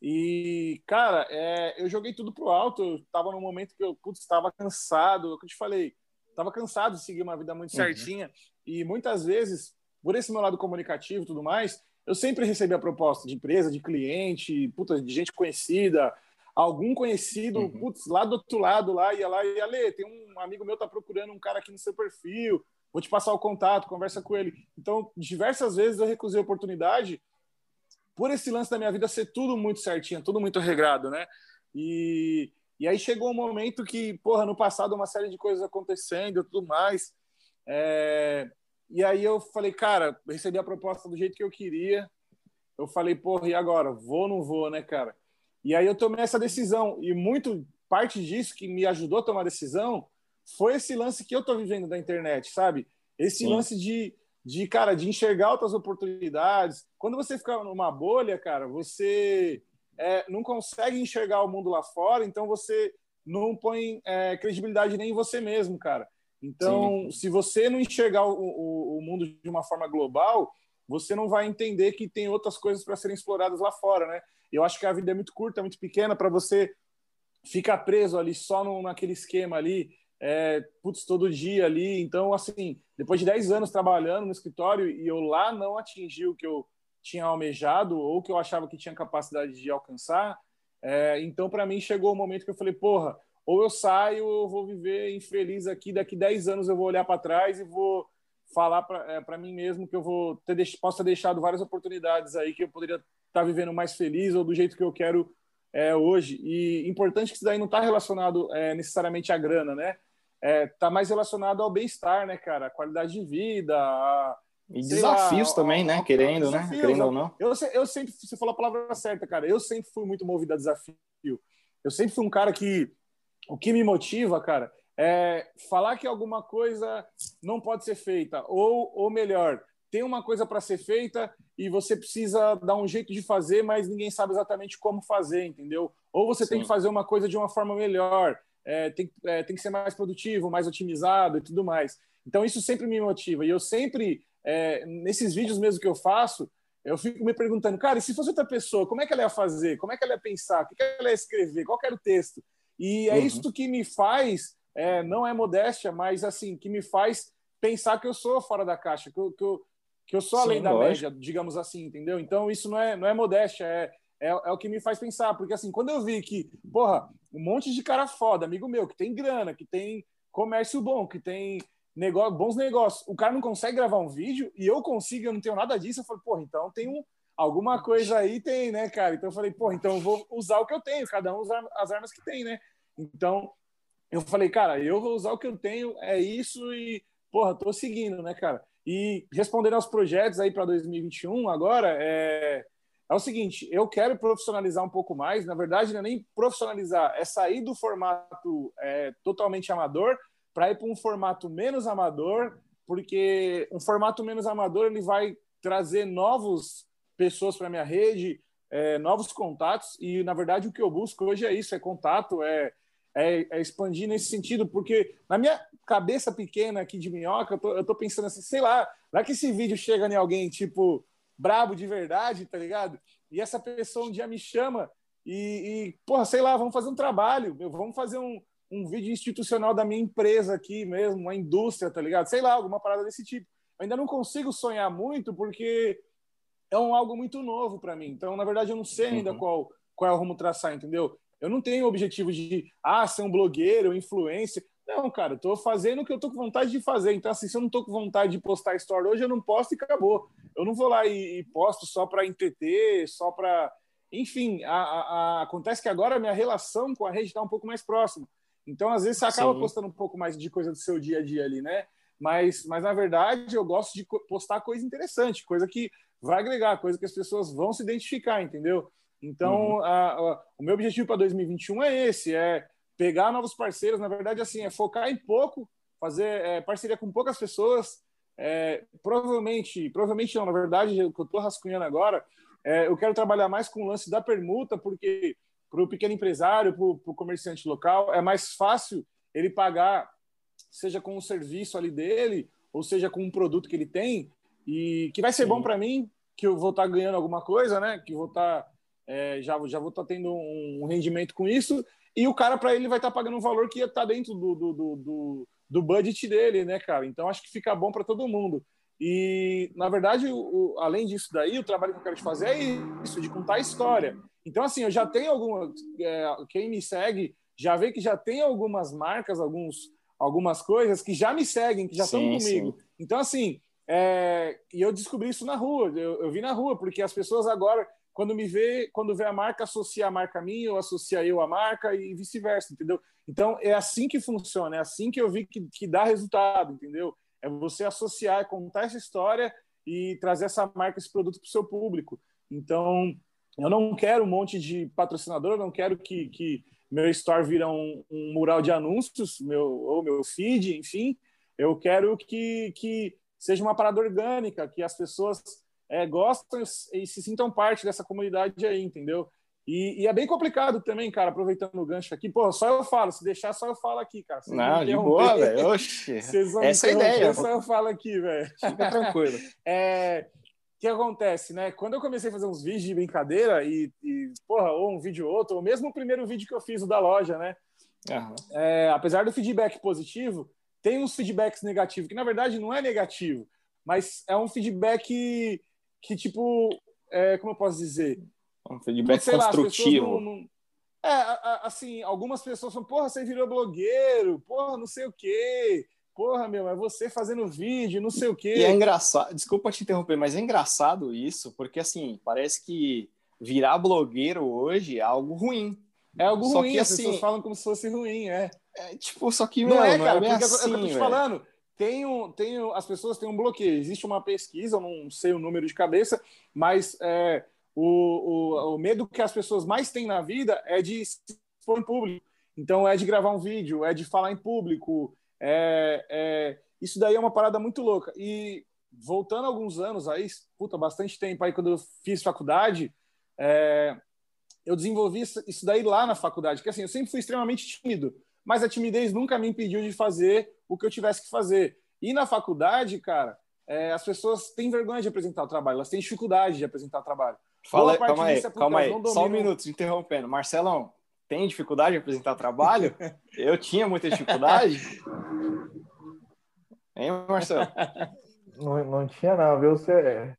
E, cara, é, eu joguei tudo pro alto. Eu tava num momento que eu estava cansado, é o que eu te falei, estava cansado de seguir uma vida muito uhum. certinha. Uhum. E muitas vezes, por esse meu lado comunicativo e tudo mais, eu sempre recebia proposta de empresa, de cliente, puta, de gente conhecida, algum conhecido, uhum. putz, lá do outro lado, lá, ia lá e ia ler. Tem um amigo meu tá procurando um cara aqui no seu perfil, vou te passar o contato, conversa com ele. Então, diversas vezes eu recusei a oportunidade por esse lance da minha vida ser tudo muito certinho, tudo muito regrado, né? E, e aí chegou um momento que, porra, no passado uma série de coisas acontecendo e tudo mais. É... E aí eu falei, cara, recebi a proposta do jeito que eu queria. Eu falei, porra, e agora? Vou ou não vou, né, cara? E aí eu tomei essa decisão. E muito parte disso que me ajudou a tomar a decisão foi esse lance que eu tô vivendo da internet, sabe? Esse Sim. lance de de cara de enxergar outras oportunidades. Quando você fica numa bolha, cara, você é, não consegue enxergar o mundo lá fora, então você não põe é, credibilidade nem em você mesmo, cara. Então, Sim. se você não enxergar o, o, o, mundo de uma forma global, você não vai entender que tem outras coisas para serem exploradas lá fora, né? Eu acho que a vida é muito curta, muito pequena para você ficar preso ali só no, naquele esquema ali é, putz, todo dia ali. Então, assim, depois de 10 anos trabalhando no escritório e eu lá não atingi o que eu tinha almejado ou que eu achava que tinha capacidade de alcançar, é, então, para mim, chegou o momento que eu falei, porra, ou eu saio ou eu vou viver infeliz aqui, daqui 10 anos eu vou olhar para trás e vou falar para é, mim mesmo que eu vou ter possa ter deixado várias oportunidades aí que eu poderia estar tá vivendo mais feliz ou do jeito que eu quero é, hoje. E importante que isso daí não está relacionado é, necessariamente à grana, né? é, tá mais relacionado ao bem-estar, né, cara? A qualidade de vida. A, e desafios lá, também, né? Querendo, né? Querendo ou não. Eu, eu sempre, você falou a palavra certa, cara. Eu sempre fui muito movido a desafio. Eu sempre fui um cara que. O que me motiva, cara, é falar que alguma coisa não pode ser feita. Ou, ou melhor, tem uma coisa para ser feita e você precisa dar um jeito de fazer, mas ninguém sabe exatamente como fazer, entendeu? Ou você Sim. tem que fazer uma coisa de uma forma melhor é, tem, é, tem que ser mais produtivo, mais otimizado e tudo mais. Então, isso sempre me motiva. E eu sempre, é, nesses vídeos mesmo que eu faço, eu fico me perguntando, cara, e se fosse outra pessoa, como é que ela ia fazer? Como é que ela ia pensar? O que, ela ia escrever? Qual era o texto? E é uhum. isso que me faz, é, não é modéstia, mas assim, que me faz pensar que eu sou fora da caixa, que eu, que eu, que eu sou além Sim, da lógico. média, digamos assim, entendeu? Então, isso não é, não é modéstia, é, é, é o que me faz pensar, porque assim, quando eu vi que, porra, um monte de cara foda, amigo meu, que tem grana, que tem comércio bom, que tem negócio, bons negócios. O cara não consegue gravar um vídeo e eu consigo, eu não tenho nada disso. Eu falei, porra, então tem um, alguma coisa aí, tem, né, cara? Então eu falei, porra, então eu vou usar o que eu tenho, cada um usa as armas que tem, né? Então eu falei, cara, eu vou usar o que eu tenho, é isso e, porra, tô seguindo, né, cara? E respondendo aos projetos aí para 2021 agora, é é o seguinte, eu quero profissionalizar um pouco mais, na verdade não é nem profissionalizar, é sair do formato é, totalmente amador para ir para um formato menos amador, porque um formato menos amador ele vai trazer novos pessoas para minha rede, é, novos contatos e na verdade o que eu busco hoje é isso, é contato, é, é, é expandir nesse sentido, porque na minha cabeça pequena aqui de minhoca, eu tô, eu tô pensando assim, sei lá, vai que esse vídeo chega em alguém tipo brabo de verdade, tá ligado? E essa pessoa um dia me chama e, e porra, sei lá, vamos fazer um trabalho, vamos fazer um, um vídeo institucional da minha empresa aqui mesmo, uma indústria, tá ligado? Sei lá, alguma parada desse tipo. Eu ainda não consigo sonhar muito porque é um algo muito novo para mim. Então, na verdade, eu não sei ainda uhum. qual, qual é o rumo traçar, entendeu? Eu não tenho o objetivo de, ah, ser um blogueiro, influencer. Não, cara, eu tô fazendo o que eu tô com vontade de fazer. Então, assim, se eu não tô com vontade de postar story hoje, eu não posto e acabou. Eu não vou lá e, e posto só para entreter, só para. Enfim, a, a, a, acontece que agora a minha relação com a rede está um pouco mais próxima. Então, às vezes, você acaba Sim. postando um pouco mais de coisa do seu dia a dia ali, né? Mas, mas, na verdade, eu gosto de postar coisa interessante, coisa que vai agregar, coisa que as pessoas vão se identificar, entendeu? Então, uhum. a, a, o meu objetivo para 2021 é esse: é pegar novos parceiros, na verdade, assim, é focar em pouco, fazer é, parceria com poucas pessoas. É, provavelmente, provavelmente não, na verdade, o que eu estou rascunhando agora, é, eu quero trabalhar mais com o lance da permuta, porque para o pequeno empresário, para o comerciante local, é mais fácil ele pagar, seja com o serviço ali dele, ou seja com um produto que ele tem, e que vai ser Sim. bom para mim, que eu vou estar tá ganhando alguma coisa, né? Que vou estar tá, é, já já vou estar tá tendo um rendimento com isso e o cara para ele vai estar tá pagando um valor que está dentro do, do, do, do, budget dele, né, cara? Então acho que fica bom para todo mundo. E na verdade, o, além disso daí, o trabalho que eu quero te fazer é isso, de contar a história. Então assim, eu já tenho alguma é, quem me segue já vê que já tem algumas marcas, alguns algumas coisas que já me seguem, que já estão comigo. Sim. Então assim, é, e eu descobri isso na rua, eu, eu, vi na rua, porque as pessoas agora, quando me vê, quando vê a marca, associa a marca a mim, ou associa eu a marca e vice-versa, entendeu? Então é assim que funciona, é assim que eu vi que, que dá resultado, entendeu? É você associar, é contar essa história e trazer essa marca, esse produto para o seu público. Então, eu não quero um monte de patrocinador, eu não quero que, que meu store vira um, um mural de anúncios, meu, ou meu feed, enfim. Eu quero que, que seja uma parada orgânica, que as pessoas é, gostam e se sintam parte dessa comunidade aí, entendeu? E, e, é bem complicado também, cara, aproveitando o gancho aqui. Pô, só eu falo, se deixar, só eu falo aqui, cara. Vocês não, de boa, velho. Essa é a ideia. Só eu falo aqui, velho. Fica tranquilo. é, o que acontece, né? Quando eu comecei a fazer uns vídeos de brincadeira e, e porra, ou um vídeo ou outro, ou mesmo o primeiro vídeo que eu fiz, o da loja, né? Uhum. É, apesar do feedback positivo, tem uns feedbacks negativos, que na verdade não é negativo, mas é um feedback que, tipo, é, como eu posso dizer? Um feedback Sei construtivo. Lá, não, não... É, assim, algumas pessoas falam, porra, você virou blogueiro, porra, não sei o quê. Porra, meu, é você fazendo vídeo, não sei o quê. E é engraçado, desculpa te interromper, mas é engraçado isso, porque assim, parece que virar blogueiro hoje é algo ruim. É algo Só ruim, que, as assim, pessoas falam como se fosse ruim, é. É, tipo, só que não, não é, cara, não é porque assim, eu tô te assim, falando. Tem um, as pessoas têm um bloqueio. Existe uma pesquisa, eu não sei o número de cabeça, mas é, o, o, o medo que as pessoas mais têm na vida é de se expor em público. Então, é de gravar um vídeo, é de falar em público. É, é, isso daí é uma parada muito louca. E voltando alguns anos aí, puta, bastante tempo aí, quando eu fiz faculdade, é, eu desenvolvi isso daí lá na faculdade, porque assim, eu sempre fui extremamente tímido mas a timidez nunca me impediu de fazer o que eu tivesse que fazer. E na faculdade, cara, é, as pessoas têm vergonha de apresentar o trabalho, elas têm dificuldade de apresentar o trabalho. Fala, calma aí, é calma aí, só um minuto, interrompendo. Marcelão, tem dificuldade de apresentar trabalho? eu tinha muita dificuldade. Hein, Marcelo? Não, não tinha não, viu? Você,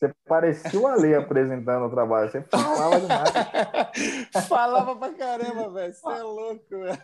você parecia o Ale apresentando o trabalho. Você falava demais. falava pra caramba, velho. Você é louco, velho.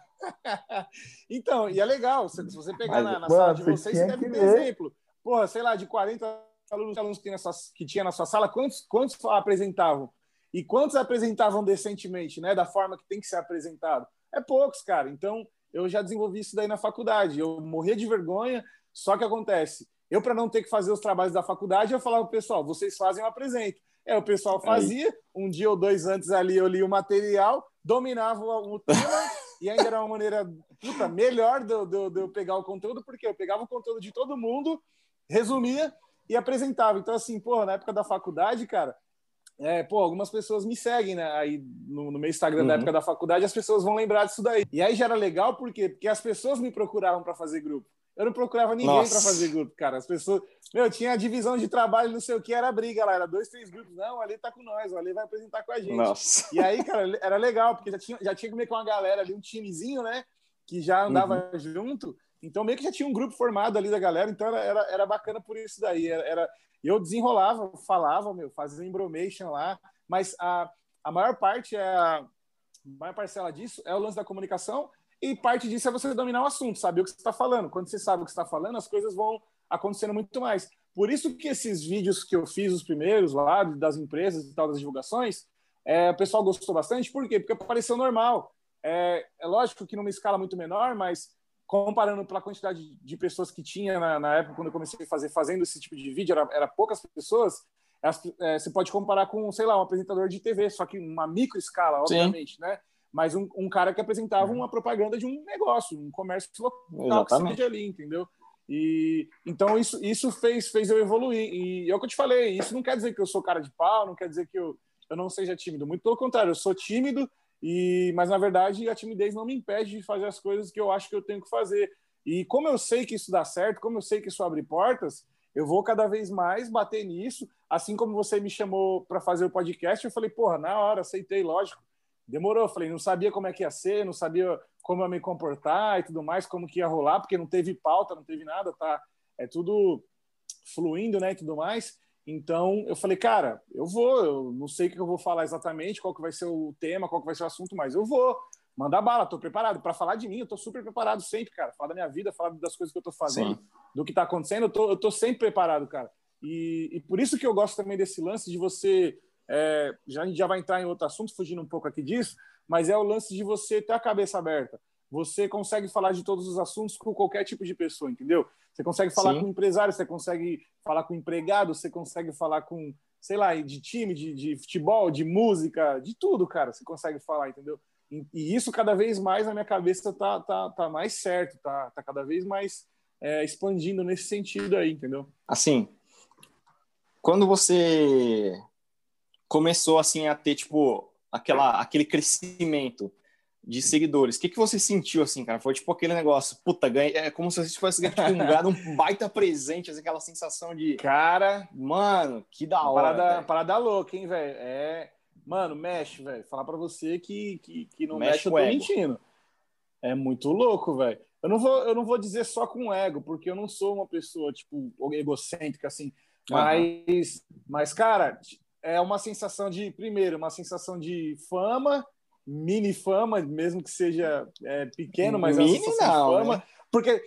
então, e é legal. Se, você pegar Mas, na, na mano, sala de vocês, você deve ter exemplo. Porra, sei lá, de 40 alunos, alunos que, nessa, que tinha na sua sala, quantos, quantos apresentavam? E quantos apresentavam decentemente, né? Da forma que tem que ser apresentado? É poucos, cara. Então, eu já desenvolvi isso daí na faculdade. Eu morria de vergonha, só que acontece eu, para não ter que fazer os trabalhos da faculdade, eu falava, pessoal, vocês fazem, eu apresento. É, o pessoal fazia, um dia ou dois antes ali eu li o material, dominava o tema, e ainda era uma maneira puta, melhor de, de, de eu pegar o conteúdo, porque eu pegava o conteúdo de todo mundo, resumia e apresentava. Então, assim, porra, na época da faculdade, cara, é, pô, algumas pessoas me seguem, né? Aí no, no meu Instagram uhum. da época da faculdade, as pessoas vão lembrar disso daí. E aí já era legal, por quê? Porque as pessoas me procuravam para fazer grupo. Eu não procurava ninguém para fazer grupo, cara. As pessoas. Meu, tinha a divisão de trabalho, não sei o que, era briga lá. Era dois, três grupos. Não, ali tá com nós, ali vai apresentar com a gente. Nossa. E aí, cara, era legal, porque já tinha, já tinha meio com uma galera ali, um timezinho, né? Que já andava uhum. junto. Então, meio que já tinha um grupo formado ali da galera. Então, era, era, era bacana por isso daí. Era, era, eu desenrolava, falava, meu, fazia embromation lá. Mas a, a maior parte, é a, a maior parcela disso é o lance da comunicação e parte disso é você dominar o assunto, saber o que você está falando. Quando você sabe o que está falando, as coisas vão acontecendo muito mais. Por isso que esses vídeos que eu fiz, os primeiros lá, das empresas e tal, das divulgações, é, o pessoal gostou bastante. Por quê? Porque pareceu normal. É, é lógico que numa escala muito menor, mas comparando pela quantidade de pessoas que tinha na, na, época, quando eu comecei a fazer, fazendo esse tipo de vídeo, era, era poucas pessoas, é, você pode comparar com, sei lá, um apresentador de TV, só que uma micro escala, obviamente, Sim. né? Mas um, um cara que apresentava uhum. uma propaganda de um negócio, um comércio local Exatamente. que seja ali, entendeu? E então isso, isso fez, fez eu evoluir. E é o que eu te falei, isso não quer dizer que eu sou cara de pau, não quer dizer que eu, eu não seja tímido. Muito pelo contrário, eu sou tímido, e mas na verdade a timidez não me impede de fazer as coisas que eu acho que eu tenho que fazer. E como eu sei que isso dá certo, como eu sei que isso abre portas, eu vou cada vez mais bater nisso. Assim como você me chamou para fazer o podcast, eu falei, porra, na hora, aceitei, lógico. Demorou, eu falei, não sabia como é que ia ser, não sabia como eu me comportar e tudo mais, como que ia rolar, porque não teve pauta, não teve nada, tá? É tudo fluindo, né, e tudo mais. Então, eu falei, cara, eu vou, eu não sei o que eu vou falar exatamente, qual que vai ser o tema, qual que vai ser o assunto, mas eu vou mandar bala, tô preparado para falar de mim, eu tô super preparado sempre, cara, falar da minha vida, falar das coisas que eu tô fazendo, Sim. do que tá acontecendo, eu tô, eu tô sempre preparado, cara. E, e por isso que eu gosto também desse lance de você, é, já a gente já vai entrar em outro assunto, fugindo um pouco aqui disso, mas é o lance de você ter a cabeça aberta. Você consegue falar de todos os assuntos com qualquer tipo de pessoa, entendeu? Você consegue falar Sim. com empresário, você consegue falar com empregado, você consegue falar com, sei lá, de time, de, de futebol, de música, de tudo, cara. Você consegue falar, entendeu? E, e isso cada vez mais na minha cabeça tá, tá, tá mais certo, tá, tá cada vez mais é, expandindo nesse sentido aí, entendeu? Assim, quando você começou assim a ter tipo aquela aquele crescimento de seguidores. O que, que você sentiu, assim, cara? Foi tipo aquele negócio, puta, ganha, é como se você tivesse tipo, ganhado um baita presente, assim, aquela sensação de, cara, mano, que da hora. Parada, parada louca, hein, velho? É, mano, mexe, velho. Falar para você que, que, que não mexe, mexe eu tô ego. mentindo. É muito louco, velho. Eu não vou, eu não vou dizer só com ego, porque eu não sou uma pessoa tipo egocêntrica assim, mas, uhum. mas cara, é uma sensação de primeiro, uma sensação de fama mini fama, mesmo que seja é, pequeno, mas mini é não, fama, né? porque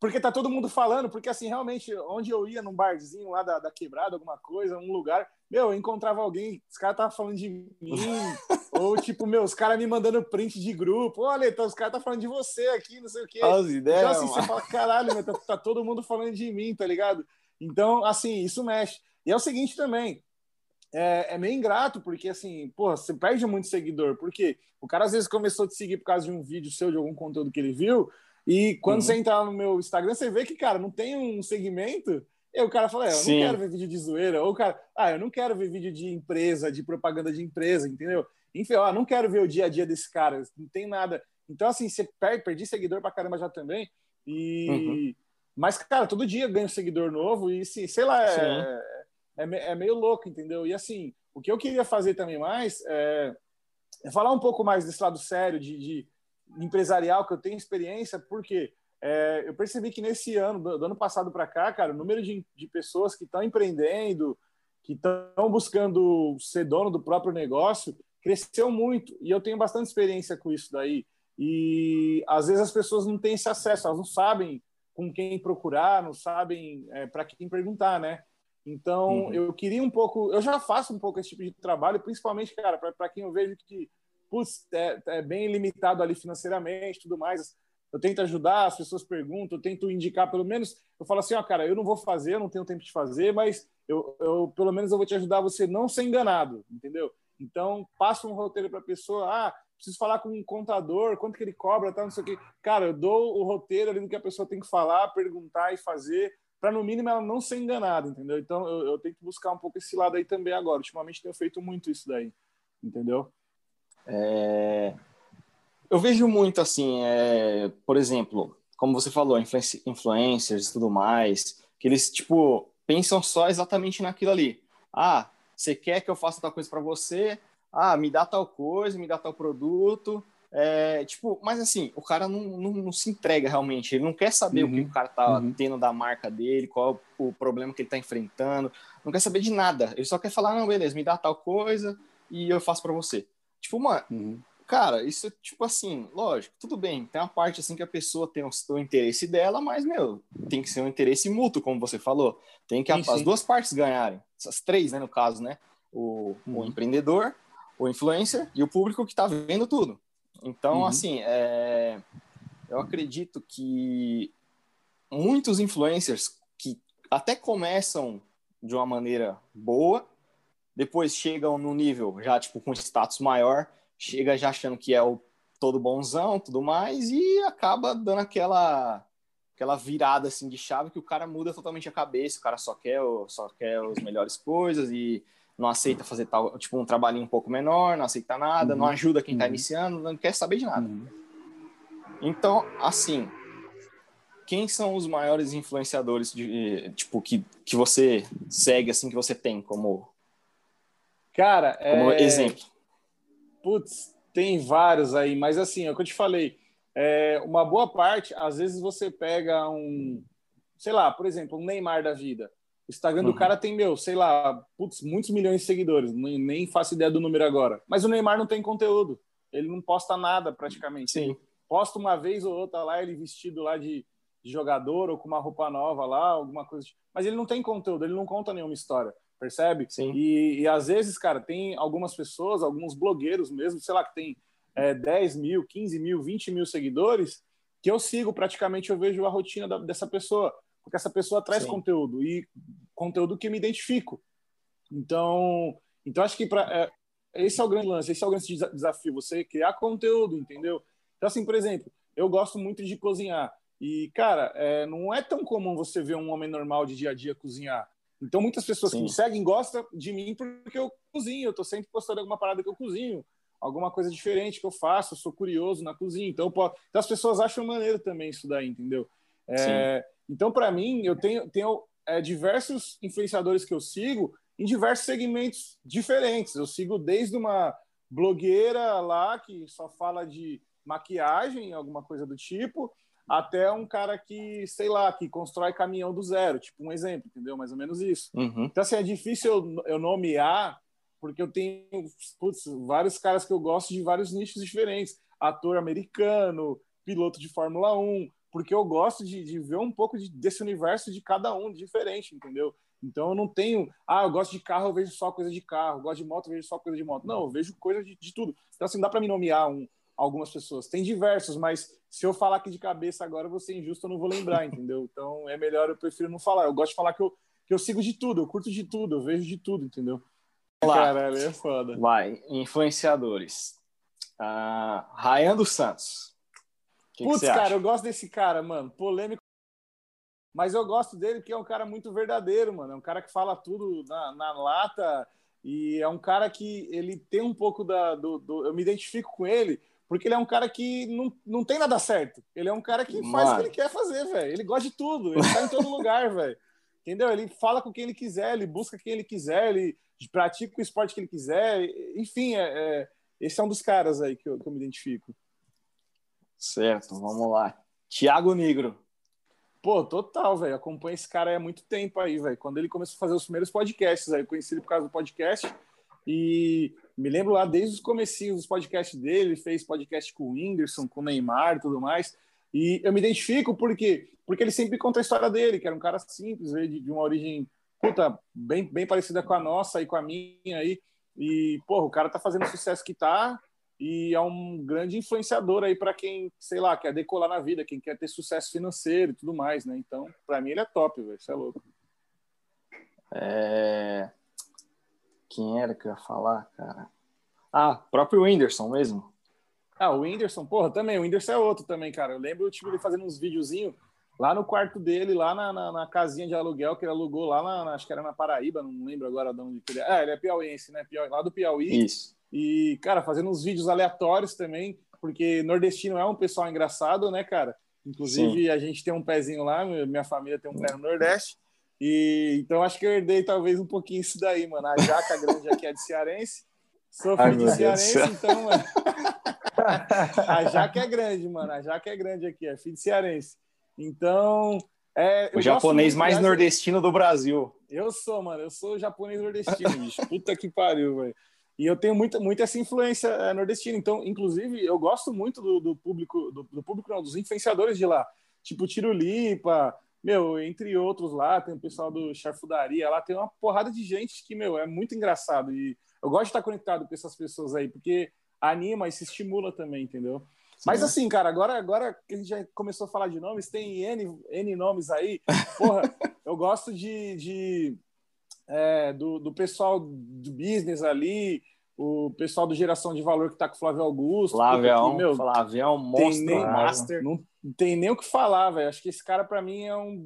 porque tá todo mundo falando, porque assim, realmente, onde eu ia num barzinho lá da, da quebrada, alguma coisa, um lugar, meu, eu encontrava alguém, os caras estavam falando de mim, ou tipo, meu, os caras me mandando print de grupo, olha, então os caras tá falando de você aqui, não sei o quê. As ideias, então, assim, você fala, caralho, meu, tá, tá todo mundo falando de mim, tá ligado? Então, assim, isso mexe. E é o seguinte também, é, é, meio ingrato, porque assim, porra, você perde muito seguidor, porque o cara às vezes começou a te seguir por causa de um vídeo seu, de algum conteúdo que ele viu, e quando uhum. você entrar no meu Instagram, você vê que, cara, não tem um segmento. E o cara fala, é, eu Sim. não quero ver vídeo de zoeira. Ou o cara, ah, eu não quero ver vídeo de empresa, de propaganda de empresa, entendeu? Enfim, ó, não quero ver o dia a dia desse cara, não tem nada. Então, assim, você perde, perdi seguidor pra caramba já também. E. Uhum. Mas, cara, todo dia ganho seguidor novo e, sei lá, é, é, é, meio louco, entendeu? E assim, o que eu queria fazer também mais é, é falar um pouco mais desse lado sério, de, de empresarial, que eu tenho experiência, porque é, eu percebi que nesse ano, do, do ano passado para cá, cara, o número de, de pessoas que estão empreendendo, que estão buscando ser dono do próprio negócio, cresceu muito. E eu tenho bastante experiência com isso daí. E às vezes as pessoas não têm esse acesso, elas não sabem com quem procurar, não sabem é, para quem perguntar, né? Então, uhum. eu queria um pouco, eu já faço um pouco esse tipo de trabalho, principalmente, cara, para quem eu vejo que, putz, é, é, bem limitado ali financeiramente tudo mais. Eu tento ajudar, as pessoas perguntam, eu tento indicar, pelo menos, eu falo assim, ó, cara, eu não vou fazer, eu não tenho tempo de fazer, mas eu, eu pelo menos eu vou te ajudar a você não ser enganado, entendeu? Então, passa um roteiro para a pessoa, ah, preciso falar com um contador, quanto que ele cobra, tá, não sei o quê. Cara, eu dou o roteiro ali do que a pessoa tem que falar, perguntar e fazer para no mínimo ela não ser enganada, entendeu? Então eu, eu, tenho que buscar um pouco esse lado aí também agora. Ultimamente tenho feito muito isso daí, entendeu? É... Eu vejo muito assim, é... por exemplo, como você falou, influencers e tudo mais, que eles tipo pensam só exatamente naquilo ali. Ah, você quer que eu faça tal coisa para você? Ah, me dá tal coisa, me dá tal produto. É, tipo, mas assim, o cara não, não, não, se entrega realmente, ele não quer saber uhum, o que uhum. o cara tá uhum. tendo da marca dele, qual é o problema que ele tá enfrentando, não quer saber de nada, ele só quer falar, não, beleza, me dá tal coisa e eu faço para você. Tipo, mano, uhum. cara, isso, tipo assim, lógico, tudo bem, tem uma parte assim que a pessoa tem o, o interesse dela, mas, meu, tem que ser um interesse mútuo, como você falou, tem que sim, as sim. duas partes ganharem, as três, né, no caso, né, o, o uhum. empreendedor, o influencer e o público que tá vendo tudo. Então, uhum. assim, é, eu acredito que muitos influencers que até começam de uma maneira boa, depois chegam no nível já tipo com status maior, chega já achando que é o todo bonzão, tudo mais, e acaba dando aquela aquela virada assim de chave que o cara muda totalmente a cabeça, o cara só quer, só quer as melhores coisas e não aceita fazer tal, tipo um trabalhinho um pouco menor, não aceita nada, uhum. não ajuda quem está uhum. iniciando, não quer saber de nada. Uhum. Então, assim, quem são os maiores influenciadores de tipo que, que você segue assim que você tem como cara como é... exemplo? Putz, tem vários aí, mas assim, é o que eu te falei, é, uma boa parte, às vezes você pega um, sei lá, por exemplo, um Neymar da vida. O Instagram uhum. do cara tem, meu, sei lá, putz, muitos milhões de seguidores, nem, nem faço ideia do número agora. Mas o Neymar não tem conteúdo, ele não posta nada praticamente. Sim. Posta uma vez ou outra lá, ele vestido lá de, de jogador ou com uma roupa nova lá, alguma coisa. Mas ele não tem conteúdo, ele não conta nenhuma história, percebe? Sim. E, e às vezes, cara, tem algumas pessoas, alguns blogueiros mesmo, sei lá, que tem é, 10 mil, 15 mil, 20 mil seguidores, que eu sigo praticamente, eu vejo a rotina da, dessa pessoa, porque essa pessoa traz Sim. conteúdo e conteúdo que me identifico. Então, então acho que para é, esse é o grande lance, esse é o grande desafio, você criar conteúdo, entendeu? Então, assim, por exemplo, eu gosto muito de cozinhar. E, cara, é, não é tão comum você ver um homem normal de dia a dia cozinhar. Então, muitas pessoas Sim. que me seguem gostam de mim porque eu cozinho. Eu tô sempre postando alguma parada que eu cozinho alguma coisa diferente que eu faço, eu sou curioso na cozinha. Então, posso... então as pessoas acham maneiro também isso daí, entendeu? É... então, para mim, eu tenho, tenho é, diversos influenciadores que eu sigo em diversos segmentos diferentes. Eu sigo desde uma blogueira lá que só fala de maquiagem, alguma coisa do tipo, até um cara que, sei lá, que constrói caminhão do zero, tipo um exemplo, entendeu? Mais ou menos isso. Uhum. Então, assim, é difícil eu, eu nomear porque eu tenho putz, vários caras que eu gosto de vários nichos diferentes. Ator americano, piloto de Fórmula 1, porque eu gosto de, de ver um pouco de, desse universo de cada um diferente, entendeu? Então eu não tenho, ah, eu gosto de carro, eu vejo só coisa de carro, eu gosto de moto, eu vejo só coisa de moto. Não, eu vejo coisa de, de tudo. Então assim, dá para me nomear um, algumas pessoas. Tem diversos, mas se eu falar aqui de cabeça agora, eu vou ser injusto, eu não vou lembrar, entendeu? Então é melhor, eu prefiro não falar. Eu gosto de falar que eu, que eu sigo de tudo, eu curto de tudo, eu vejo de tudo, entendeu? lá. Caralho, é foda. Vai, influenciadores. Uh, Ryan dos Santos. Que Putz, que cara, acha? eu gosto desse cara, mano. Polêmico. Mas eu gosto dele porque é um cara muito verdadeiro, mano. É um cara que fala tudo na, na lata. E é um cara que ele tem um pouco da. Do, do, eu me identifico com ele porque ele é um cara que não, não tem nada certo. Ele é um cara que faz mano. o que ele quer fazer, velho. Ele gosta de tudo. Ele tá em todo lugar, velho. Entendeu? Ele fala com quem ele quiser, ele busca quem ele quiser, ele pratica o esporte que ele quiser. Enfim, é, é, esse é um dos caras aí que eu, que eu me identifico. Certo, vamos lá. Tiago Negro. Pô, total, velho. Acompanho esse cara há muito tempo aí, velho. Quando ele começou a fazer os primeiros podcasts, aí eu conheci ele por causa do podcast. E me lembro lá desde os comecinhos dos podcasts dele, ele fez podcast com o Whindersson, com o Neymar tudo mais. E eu me identifico porque porque ele sempre conta a história dele, que era um cara simples, veio de, de uma origem puta, bem, bem parecida com a nossa e com a minha aí. E, porra, o cara tá fazendo o sucesso que tá e é um grande influenciador aí para quem, sei lá, quer decolar na vida, quem quer ter sucesso financeiro e tudo mais, né? Então, para mim ele é top, velho, isso é louco. É... Quem era que eu ia falar, cara? Ah, próprio Whindersson mesmo. Ah, o Whindersson, porra, também, o Whindersson é outro também, cara. Eu lembro, tipo, ele fazendo uns videozinhos lá no quarto dele, lá na, na, na, casinha de aluguel que ele alugou lá na, acho que era na Paraíba, não lembro agora de onde que ele é. Ah, ele é piauiense, né? Piauí, lá do Piauí. Isso. E, cara, fazendo uns vídeos aleatórios também, porque nordestino é um pessoal engraçado, né, cara? Inclusive, Sim. a gente tem um pezinho lá, minha família tem um pé no Nordeste. E então acho que eu herdei talvez um pouquinho isso daí, mano. A jaca grande aqui é de cearense. Sou filho de cearense, então, mano. a jaca é grande, mano. A jaca é grande aqui, é filho de cearense. Então. É, o japonês mais nordestino do Brasil. Eu sou, mano. Eu sou japonês nordestino, bicho. Puta que pariu, velho. E eu tenho muita, muita essa influência é, nordestina. Então, inclusive, eu gosto muito do, do público, do, do, público, não, dos influenciadores de lá. Tipo Tirulipa, meu, entre outros lá, tem o pessoal do Charfudaria lá, tem uma porrada de gente que, meu, é muito engraçado. E eu gosto de estar conectado com essas pessoas aí, porque anima e se estimula também, entendeu? Mas assim, cara, agora, agora que a gente já começou a falar de nomes, tem N, N nomes aí. Porra, eu gosto de, de é, do, do pessoal do business ali, o, pessoal do Geração de Valor que tá com o Flávio Augusto. Flavião, meu, Flavião, monstro, nem, master. Não tem nem o que falar, velho. Acho que esse cara, para mim, é um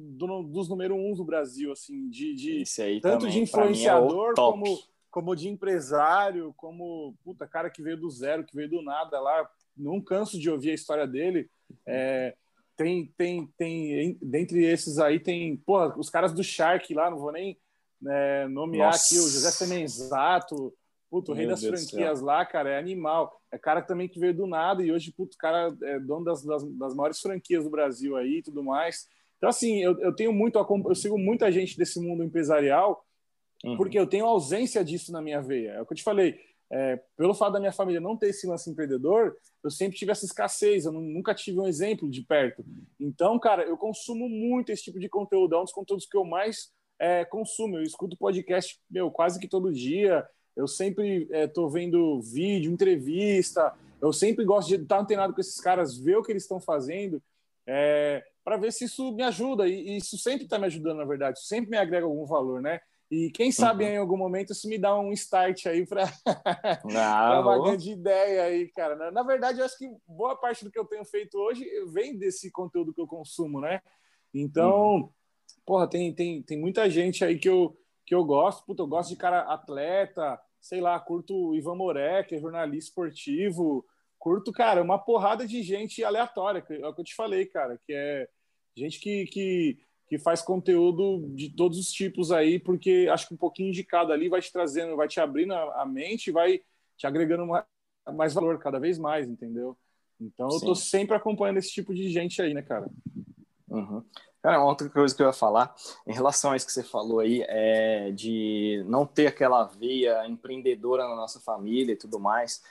dos número uns do Brasil, assim, de, de tanto também, de influenciador é como, como de empresário, como puta, cara que veio do zero, que veio do nada lá. Não canso de ouvir a história dele. É, tem, tem, tem, dentre esses aí, tem, porra, os caras do Shark lá, não vou nem né, nomear Nossa. aqui, o José Semenzato, puto, o rei das Deus franquias lá, cara, é animal. É cara também que veio do nada e hoje, puto, o cara é dono das, das, das maiores franquias do Brasil aí e tudo mais. Então, assim, eu, eu tenho muito, eu sigo muita gente desse mundo empresarial, uhum. porque eu tenho ausência disso na minha veia. É o que eu te falei. É, pelo fato da minha família não ter esse lance empreendedor, eu sempre tive essa escassez, eu nunca tive um exemplo de perto. Então, cara, eu consumo muito esse tipo de conteúdo, é um dos conteúdos que eu mais é, consumo. Eu escuto podcast, meu, quase que todo dia. Eu sempre estou é, vendo vídeo, entrevista. Eu sempre gosto de estar antenado com esses caras, ver o que eles estão fazendo, é, para ver se isso me ajuda. E, e isso sempre está me ajudando, na verdade. Isso sempre me agrega algum valor, né? E quem sabe uhum. em algum momento isso me dá um start aí para uma grande ideia aí, cara. Na, na, verdade, eu acho que boa parte do que eu tenho feito hoje vem desse conteúdo que eu consumo, né? Então, uhum porra, tem, tem, tem muita gente aí que eu, que eu gosto. Puta, eu gosto de cara atleta, sei lá, curto o Ivan Moré, que é jornalista esportivo. Curto, cara, uma porrada de gente aleatória, é o que eu te falei, cara, que é gente que, que, que faz conteúdo de todos os tipos aí, porque acho que um pouquinho de cada ali vai te trazendo, vai te abrindo a, mente, vai te agregando mais, mais valor cada vez mais, entendeu? Então eu tô sempre acompanhando esse tipo de gente aí, né, cara? Uhum. Cara, uma outra coisa que eu ia falar, em relação a isso que você falou aí, é de não ter aquela veia empreendedora na nossa família e tudo mais.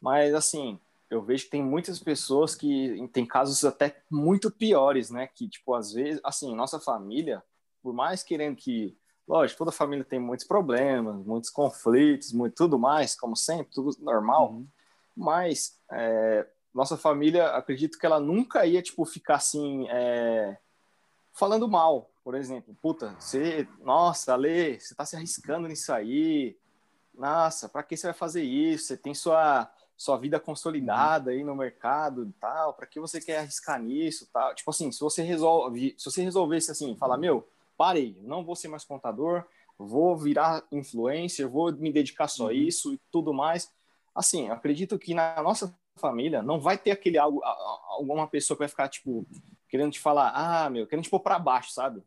Mas, assim, eu vejo que tem muitas pessoas que tem casos até muito piores, né? Que, tipo, às vezes, assim, nossa família, por mais querendo que. Lógico, toda família tem muitos problemas, muitos conflitos, muito, tudo mais, como sempre, tudo normal. Uhum. Mas é, nossa família, acredito que ela nunca ia, tipo, ficar assim. É, falando mal, por exemplo. Puta, você, nossa, Ale, você tá se arriscando nisso aí. Nossa, para que você vai fazer isso? Você tem sua sua vida consolidada aí no mercado e tal, para que você quer arriscar nisso, tal? Tipo assim, se você resolve, se você resolvesse assim, falar, meu, parei, não vou ser mais contador, vou virar influencer, vou me dedicar só a uhum. isso e tudo mais. Assim, acredito que na nossa família não vai ter aquele algo, alguma pessoa que vai ficar tipo, querendo te falar, ah, meu, querendo te pôr para baixo, sabe?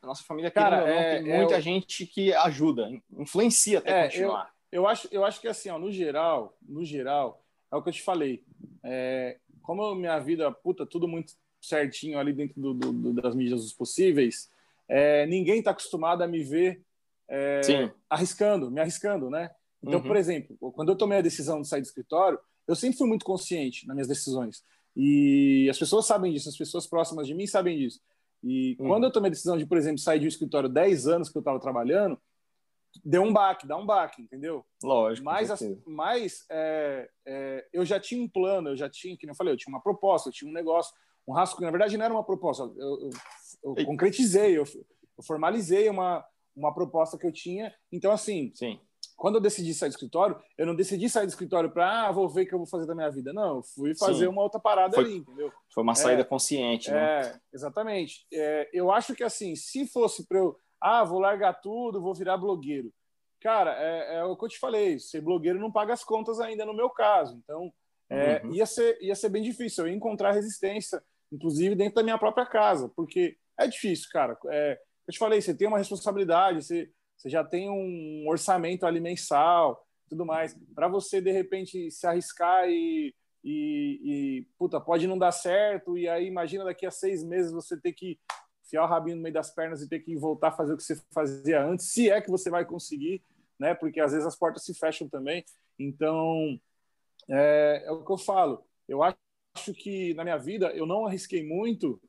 A nossa família, cara, não, é, tem muita é, gente que ajuda, influencia até é, continuar. Eu, eu, acho, eu acho que assim, ó, no geral, no geral, é o que eu te falei. É, como minha vida, puta, tudo muito certinho ali dentro do, do, das mídias possíveis, é, ninguém está acostumado a me ver é, arriscando, me arriscando, né? Então, uhum. por exemplo, quando eu tomei a decisão de sair do escritório, eu sempre fui muito consciente nas minhas decisões. E as pessoas sabem disso, as pessoas próximas de mim sabem disso. E uhum. quando eu tomei a decisão de, por exemplo, sair de um escritório 10 anos que eu estava trabalhando, deu um baque, dá um baque, entendeu? Lógico. Mas, mas é, é, eu já tinha um plano, eu já tinha, que eu falei, eu tinha uma proposta, eu tinha um negócio, um rascunho. Na verdade, não era uma proposta, eu, eu, eu concretizei, eu, eu, formalizei uma, uma proposta que eu tinha. Então, assim, Sim. Quando eu decidi sair do escritório, eu não decidi sair do escritório para, ah, vou ver o que eu vou fazer da minha vida. Não, eu fui fazer Sim. uma outra parada foi, ali, entendeu? Foi uma saída é, consciente, né? É, exatamente. É, eu acho que, assim, se fosse para eu, ah, vou largar tudo, vou virar blogueiro. Cara, é, é, o que eu te falei, ser blogueiro não paga as contas ainda no meu caso. Então, é, uhum. ia, ser, ia ser bem difícil eu ia encontrar resistência, inclusive dentro da minha própria casa, porque é difícil, cara. É, eu te falei, você tem uma responsabilidade, você você já tem um orçamento ali mensal, tudo mais. Para você, de repente, se arriscar e, e, e, puta, pode não dar certo, e aí imagina daqui a seis meses você ter que enfiar o rabinho no meio das pernas e ter que voltar a fazer o que você fazia antes, se é que você vai conseguir, né? Porque às vezes as portas se fecham também. Então, é, é o que eu falo. Eu acho que na minha vida eu não arrisquei muito,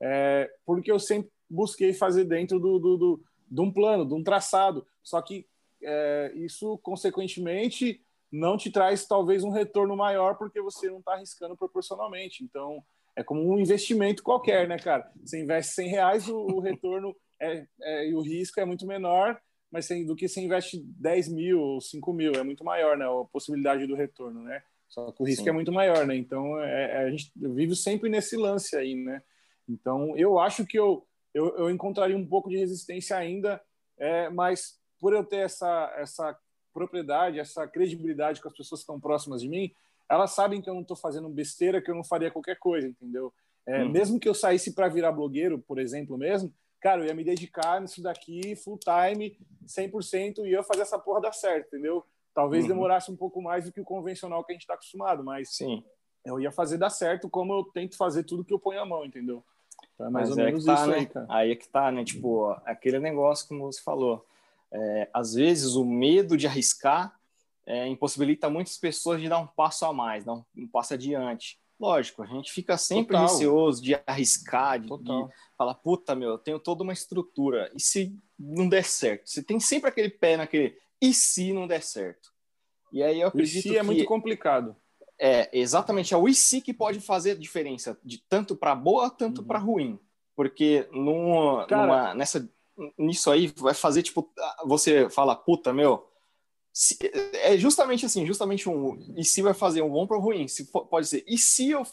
é, porque eu sempre busquei fazer dentro do, do, do de um plano, de um traçado. Só que é, isso, consequentemente, não te traz talvez um retorno maior porque você não está arriscando proporcionalmente. Então, é como um investimento qualquer, né, cara? Você investe 100 reais, o, o retorno é, é, e o risco é muito menor mas do que você investe 10 mil ou 5 mil, é muito maior, né? A possibilidade do retorno, né? Só que o risco Sim. é muito maior, né? Então, é, é, a gente vive sempre nesse lance aí, né? Então, eu acho que eu, eu, eu encontraria um pouco de resistência ainda, é, mas por eu ter essa, essa propriedade, essa credibilidade com as pessoas que estão próximas de mim, elas sabem que eu não estou fazendo besteira, que eu não faria qualquer coisa, entendeu? É, hum. Mesmo que eu saísse para virar blogueiro, por exemplo, mesmo, cara, eu ia me dedicar nisso daqui full time, 100%, e ia fazer essa porra dar certo, entendeu? Talvez uhum. demorasse um pouco mais do que o convencional que a gente está acostumado, mas Sim. eu ia fazer dar certo como eu tento fazer tudo que eu ponho a mão, entendeu? Então é mais mas ou é menos tá, isso né? aí, cara. Aí é que tá, né? Tipo, aquele negócio como você falou. É, às vezes o medo de arriscar é, impossibilita muitas pessoas de dar um passo a mais, dar um, um passo adiante. Lógico, a gente fica sempre Total. receoso de arriscar, de, de, falar, puta, meu, eu tenho toda uma estrutura. E se não der certo? Você tem sempre aquele pé naquele, e se não der certo? E aí eu acredito que... é muito complicado. É, exatamente, é o se que pode fazer a diferença, de tanto para boa, tanto uhum. para ruim. Porque no, Cara... numa, nessa, nisso aí vai fazer, tipo, você fala, puta, meu, se, é justamente assim, justamente um, e se vai fazer um bom para ruim? Se pode ser, e se eu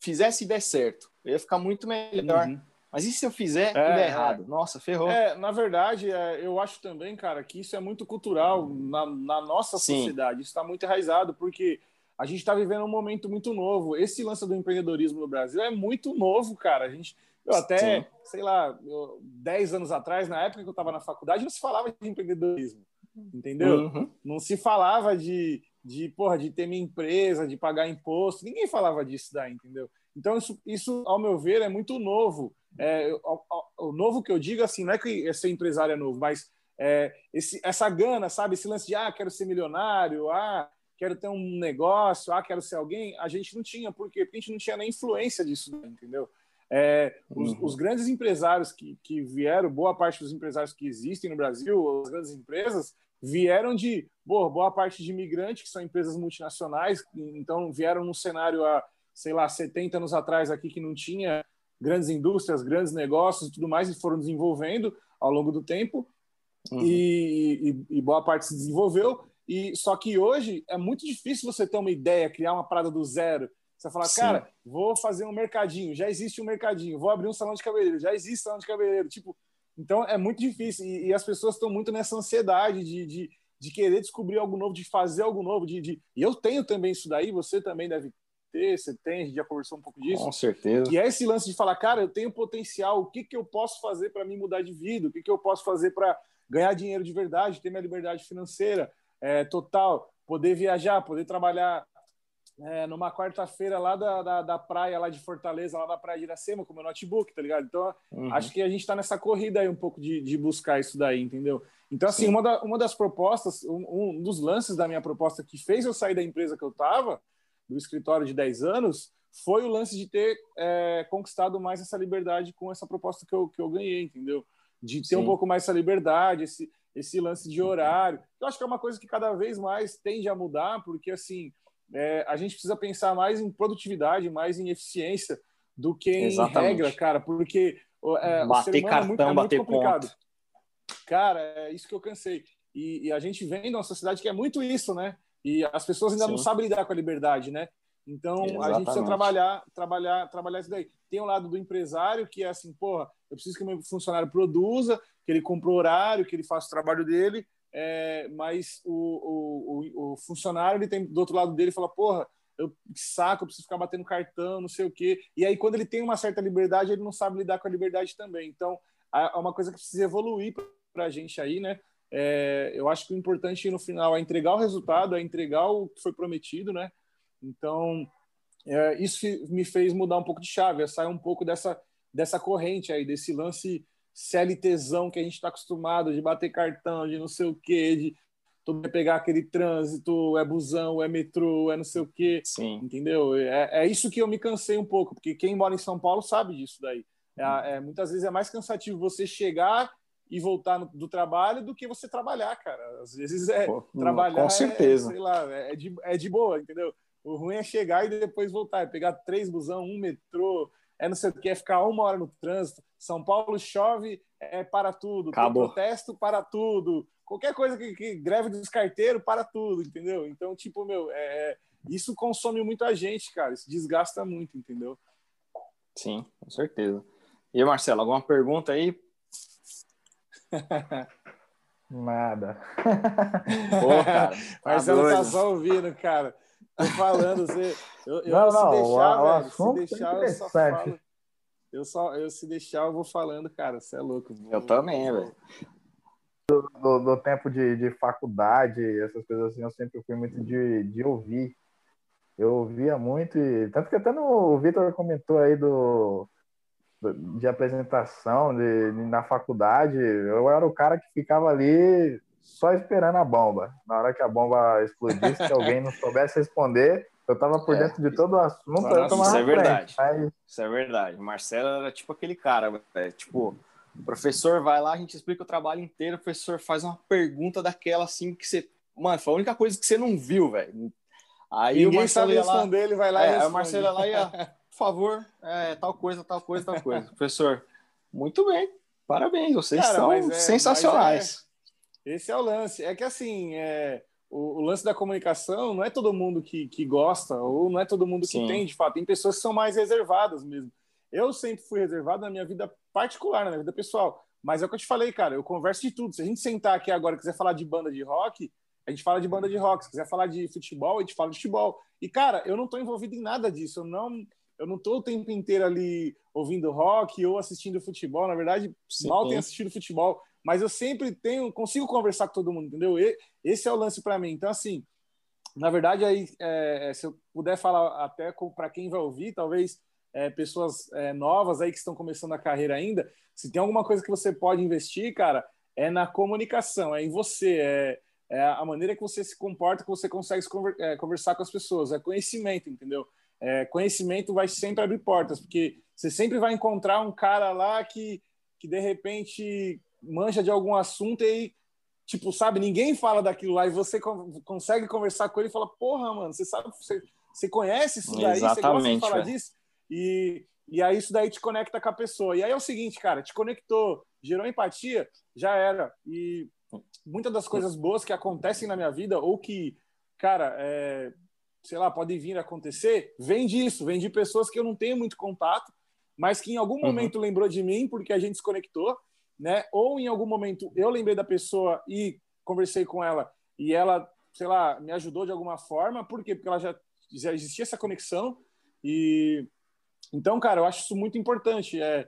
fizesse e der certo? Eu ia ficar muito melhor. Uhum. Mas e se eu fizer é, e der é. errado? Nossa, ferrou. É, na verdade, é, eu acho também, cara, que isso é muito cultural na, na nossa Sim. sociedade. Isso está muito enraizado, porque a gente está vivendo um momento muito novo. Esse lance do empreendedorismo no Brasil é muito novo, cara. A gente, eu até, Sim. sei lá, eu, 10 anos atrás, na época que eu estava na faculdade, não se falava de empreendedorismo, entendeu? Uhum. Não se falava de, de, porra, de ter minha empresa, de pagar imposto. Ninguém falava disso daí, entendeu? Então, isso, isso ao meu ver, é muito novo. É, o, novo que eu digo, assim, não é que ser empresário é novo, mas é, esse, essa gana, sabe? Esse lance de, ah, quero ser milionário, ah, quero ter um negócio, ah, quero ser alguém. A gente não tinha, por quê? Porque a gente não tinha nem influência disso, entendeu? É, os, uhum. os, grandes empresários que, que vieram, boa parte dos empresários que existem no Brasil, as grandes empresas, vieram de boa, boa parte de imigrantes, que são empresas multinacionais, então vieram num cenário há sei lá, 70 anos atrás aqui que não tinha grandes indústrias, grandes negócios e tudo mais, e foram desenvolvendo ao longo do tempo, uhum. e, e, e, boa parte se desenvolveu. E só que hoje é muito difícil você ter uma ideia, criar uma parada do zero. Você falar, Sim. cara, vou fazer um mercadinho, já existe um mercadinho, vou abrir um salão de cabeleireiro, já existe salão de cabeleireiro. Tipo, então é muito difícil. E, e as pessoas estão muito nessa ansiedade de, de, de, querer descobrir algo novo, de fazer algo novo. De, de... E eu tenho também isso daí, você também deve ter, você tem, a gente já conversou um pouco disso. Com certeza. E é esse lance de falar, cara, eu tenho potencial, o que, que eu posso fazer para me mudar de vida? O que, que eu posso fazer para ganhar dinheiro de verdade, ter minha liberdade financeira é, total, poder viajar, poder trabalhar é, numa quarta-feira lá da, da, da, praia, lá de Fortaleza, lá da praia de Iracema, com meu notebook, tá ligado? Então, uhum. acho que a gente está nessa corrida aí um pouco de, de buscar isso daí, entendeu? Então, assim, uma, da, uma das propostas, um, um, dos lances da minha proposta que fez eu sair da empresa que eu estava do escritório de 10 anos foi o lance de ter é, conquistado mais essa liberdade com essa proposta que eu, que eu ganhei, entendeu? De ter Sim. um pouco mais essa liberdade, esse, esse lance de horário. Eu acho que é uma coisa que cada vez mais tende a mudar, porque assim é, a gente precisa pensar mais em produtividade, mais em eficiência do que em Exatamente. regra, cara, porque é, bater cartão, é muito, é bater complicado. Ponto. Cara, é isso que eu cansei. E, e, a gente vem de uma sociedade que é muito isso, né? E as pessoas ainda Sim. não sabem lidar com a liberdade, né? Então Exatamente. a gente precisa trabalhar, trabalhar, trabalhar isso daí. Tem o lado do empresário que é assim, porra, eu preciso que o meu funcionário produza, que ele comprou horário, que ele faça o trabalho dele, é, mas o, o, o, funcionário ele tem do outro lado dele fala, porra, eu saco, eu preciso ficar batendo cartão, não sei o quê. E aí quando ele tem uma certa liberdade, ele não sabe lidar com a liberdade também. Então é uma coisa que precisa evoluir para a gente aí, né? é, eu acho que o importante no final é entregar o resultado, é entregar o que foi prometido, né? Então, é, isso me fez mudar um pouco de chave, é sair um pouco dessa, dessa corrente aí, desse lance CLTzão que a gente está acostumado de bater cartão, de não sei o quê, de todo pegar aquele trânsito, é busão, é metrô, é não sei o quê. Sim. Entendeu? É, é isso que eu me cansei um pouco, porque quem mora em São Paulo sabe disso daí. É, é, muitas vezes é mais cansativo você chegar e voltar no, do trabalho do que você trabalhar, cara. Às vezes é Pô, trabalhar. Com certeza. É, sei lá, é de, é de boa, entendeu? O ruim é chegar e depois voltar, é pegar três busão, um metrô, é não sei o que, é ficar uma hora no trânsito. São Paulo chove, é para tudo. Acabou. protesto para tudo. qualquer coisa que, que greve dos carteiros para tudo, entendeu? Então, tipo, meu, é, isso consome muito a gente, cara. Isso desgasta muito, entendeu? Sim, com certeza. E Marcelo, alguma pergunta aí? Nada. Pô, cara, tá Marcelo tá só ouvindo, cara. Tô falando, você. Eu, eu não, não, deixar, o, velho, se deixar, eu só falo. Eu, só, eu se deixar, eu vou falando, cara. Você é louco. Eu também, velho. Do, do, do, tempo de, de faculdade, essas coisas assim, eu sempre fui muito de, de ouvir. Eu ouvia muito, e tanto que até no, o Vitor comentou aí do, do, de apresentação de, de, na faculdade, eu era o cara que ficava ali só esperando a bomba. Na hora que a bomba explodisse, que alguém não soubesse responder, eu tava por é, dentro de todo o assunto, eu tomava Isso é verdade. Frente, Isso é verdade. Marcelo era tipo aquele cara, é, tipo, o professor vai lá, a gente explica o trabalho inteiro, o professor faz uma pergunta daquela assim que você. Mano, foi a única coisa que você não viu, velho. Aí Ninguém o Marcelo sabe responder, lá, ele vai lá é, e responde. o Marcelo lá e, por favor, é, tal coisa, tal coisa, tal coisa. professor, muito bem, parabéns, vocês Cara, são é, sensacionais. Esse é o lance. É que assim, é, o, o, lance da comunicação não é todo mundo que, que gosta, ou não é todo mundo que Sim. tem, de fato. Tem pessoas que são mais reservadas mesmo. Eu sempre fui reservado na minha vida particular, na minha vida pessoal. Mas é o que eu te falei, cara, eu converso de tudo. Se a gente sentar aqui agora e quiser falar de banda de rock, a gente fala de banda de rock. Se quiser falar de futebol, a gente fala de futebol. E, cara, eu não estou envolvido em nada disso. Eu não eu não estou o tempo inteiro ali ouvindo rock ou assistindo futebol. Na verdade, Sim, mal tenho assistido futebol mas eu sempre tenho, consigo conversar com todo mundo, entendeu? E, esse é o lance para mim. Então, assim, na verdade, aí, é, é se eu puder falar até para quem vai ouvir, talvez é, pessoas é, novas aí que estão começando a carreira ainda, se tem alguma coisa que você pode investir, cara, é na comunicação, é em você, é, é a maneira que você se comporta, que você consegue é, conversar com as pessoas, é conhecimento, entendeu? Conhecimento vai sempre abrir portas, porque você sempre vai encontrar um cara lá que, que de repente manja de algum assunto e aí, tipo, sabe, ninguém fala daquilo lá e você consegue conversar com ele e fala, porra, mano, você sabe, você, você conhece isso daí, Exatamente, você gosta de falar é. disso? E, e aí isso daí te conecta com a pessoa. E aí é o seguinte, cara, te conectou, gerou empatia, já era. E muitas das coisas boas que acontecem na minha vida ou que, cara, é, sei lá, podem vir a acontecer, vem disso, vem de pessoas que eu não tenho muito contato, mas que em algum uhum. momento lembrou de mim porque a gente se conectou né? Ou em algum momento eu lembrei da pessoa e conversei com ela e ela, sei lá, me ajudou de alguma forma. Por quê? Porque ela já, já existia essa conexão e então, cara, eu acho isso muito importante. É,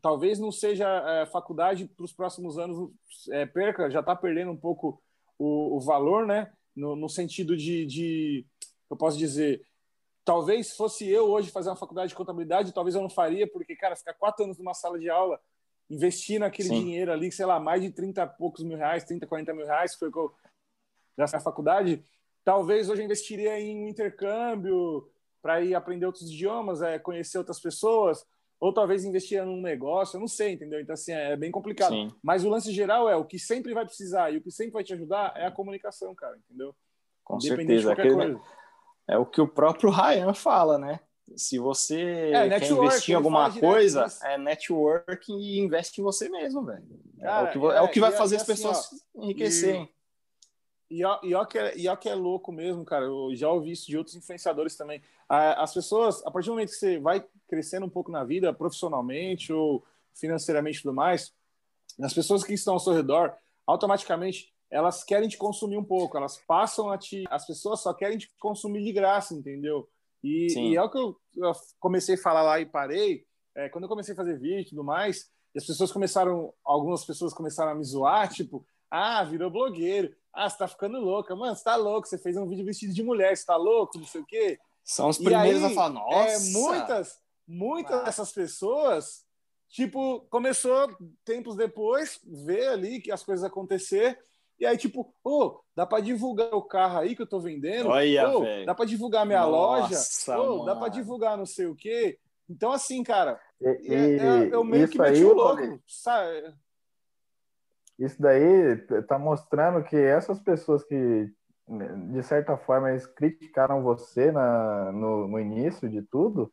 talvez não seja é, faculdade para os próximos anos é, perca, já está perdendo um pouco o, o valor, né? No, no sentido de, de, eu posso dizer, talvez fosse eu hoje fazer uma faculdade de contabilidade, talvez eu não faria, porque, cara, ficar quatro anos numa sala de aula investir naquele Sim. dinheiro ali, sei lá, mais de 30 poucos mil reais, 30, 40 mil reais, que foi que eu gastei na faculdade, talvez hoje eu investiria em um intercâmbio para ir aprender outros idiomas, é, conhecer outras pessoas, ou talvez investir num negócio, eu não sei, entendeu? Então, assim, é bem complicado. Sim. Mas o lance geral é o que sempre vai precisar e o que sempre vai te ajudar é a comunicação, cara, entendeu? Com certeza. Aquele, é o que o próprio Ryan fala, né? Se você é, quer investir em alguma coisa, é networking e investe em você mesmo, velho. É, o que, é, o que vai fazer as assim, pessoas enriquecerem. E, e, ó, e, ó que é, e ó que é louco mesmo, cara. Eu já ouvi isso de outros influenciadores também. As pessoas, a partir do momento que você vai crescendo um pouco na vida, profissionalmente ou financeiramente e tudo mais, as pessoas que estão ao seu redor, automaticamente elas querem te consumir um pouco, elas passam a te. As pessoas só querem te consumir de graça, entendeu? E, e, é o que eu, eu, comecei a falar lá e parei. É, quando eu comecei a fazer vídeo e tudo mais, e as pessoas começaram, algumas pessoas começaram a me zoar, tipo, ah, virou blogueiro. Ah, você tá ficando louca. Mano, você tá louco, você fez um vídeo vestido de mulher, você tá louco, não sei o quê. São os primeiros aí, a falar, é, nossa. É, muitas, muitas ah. dessas pessoas, tipo, começou tempos depois, ver ali que as coisas acontecer e aí, tipo, ô, oh, dá para divulgar o carro aí que eu tô vendendo? Olha, oh, dá para divulgar minha Nossa, loja? Oh, dá para divulgar não sei o quê? Então, assim, cara, e, é, é, eu meio que meti aí, o louco, sabe? Isso daí tá mostrando que essas pessoas que, de certa forma, eles criticaram você na, no, no início de tudo,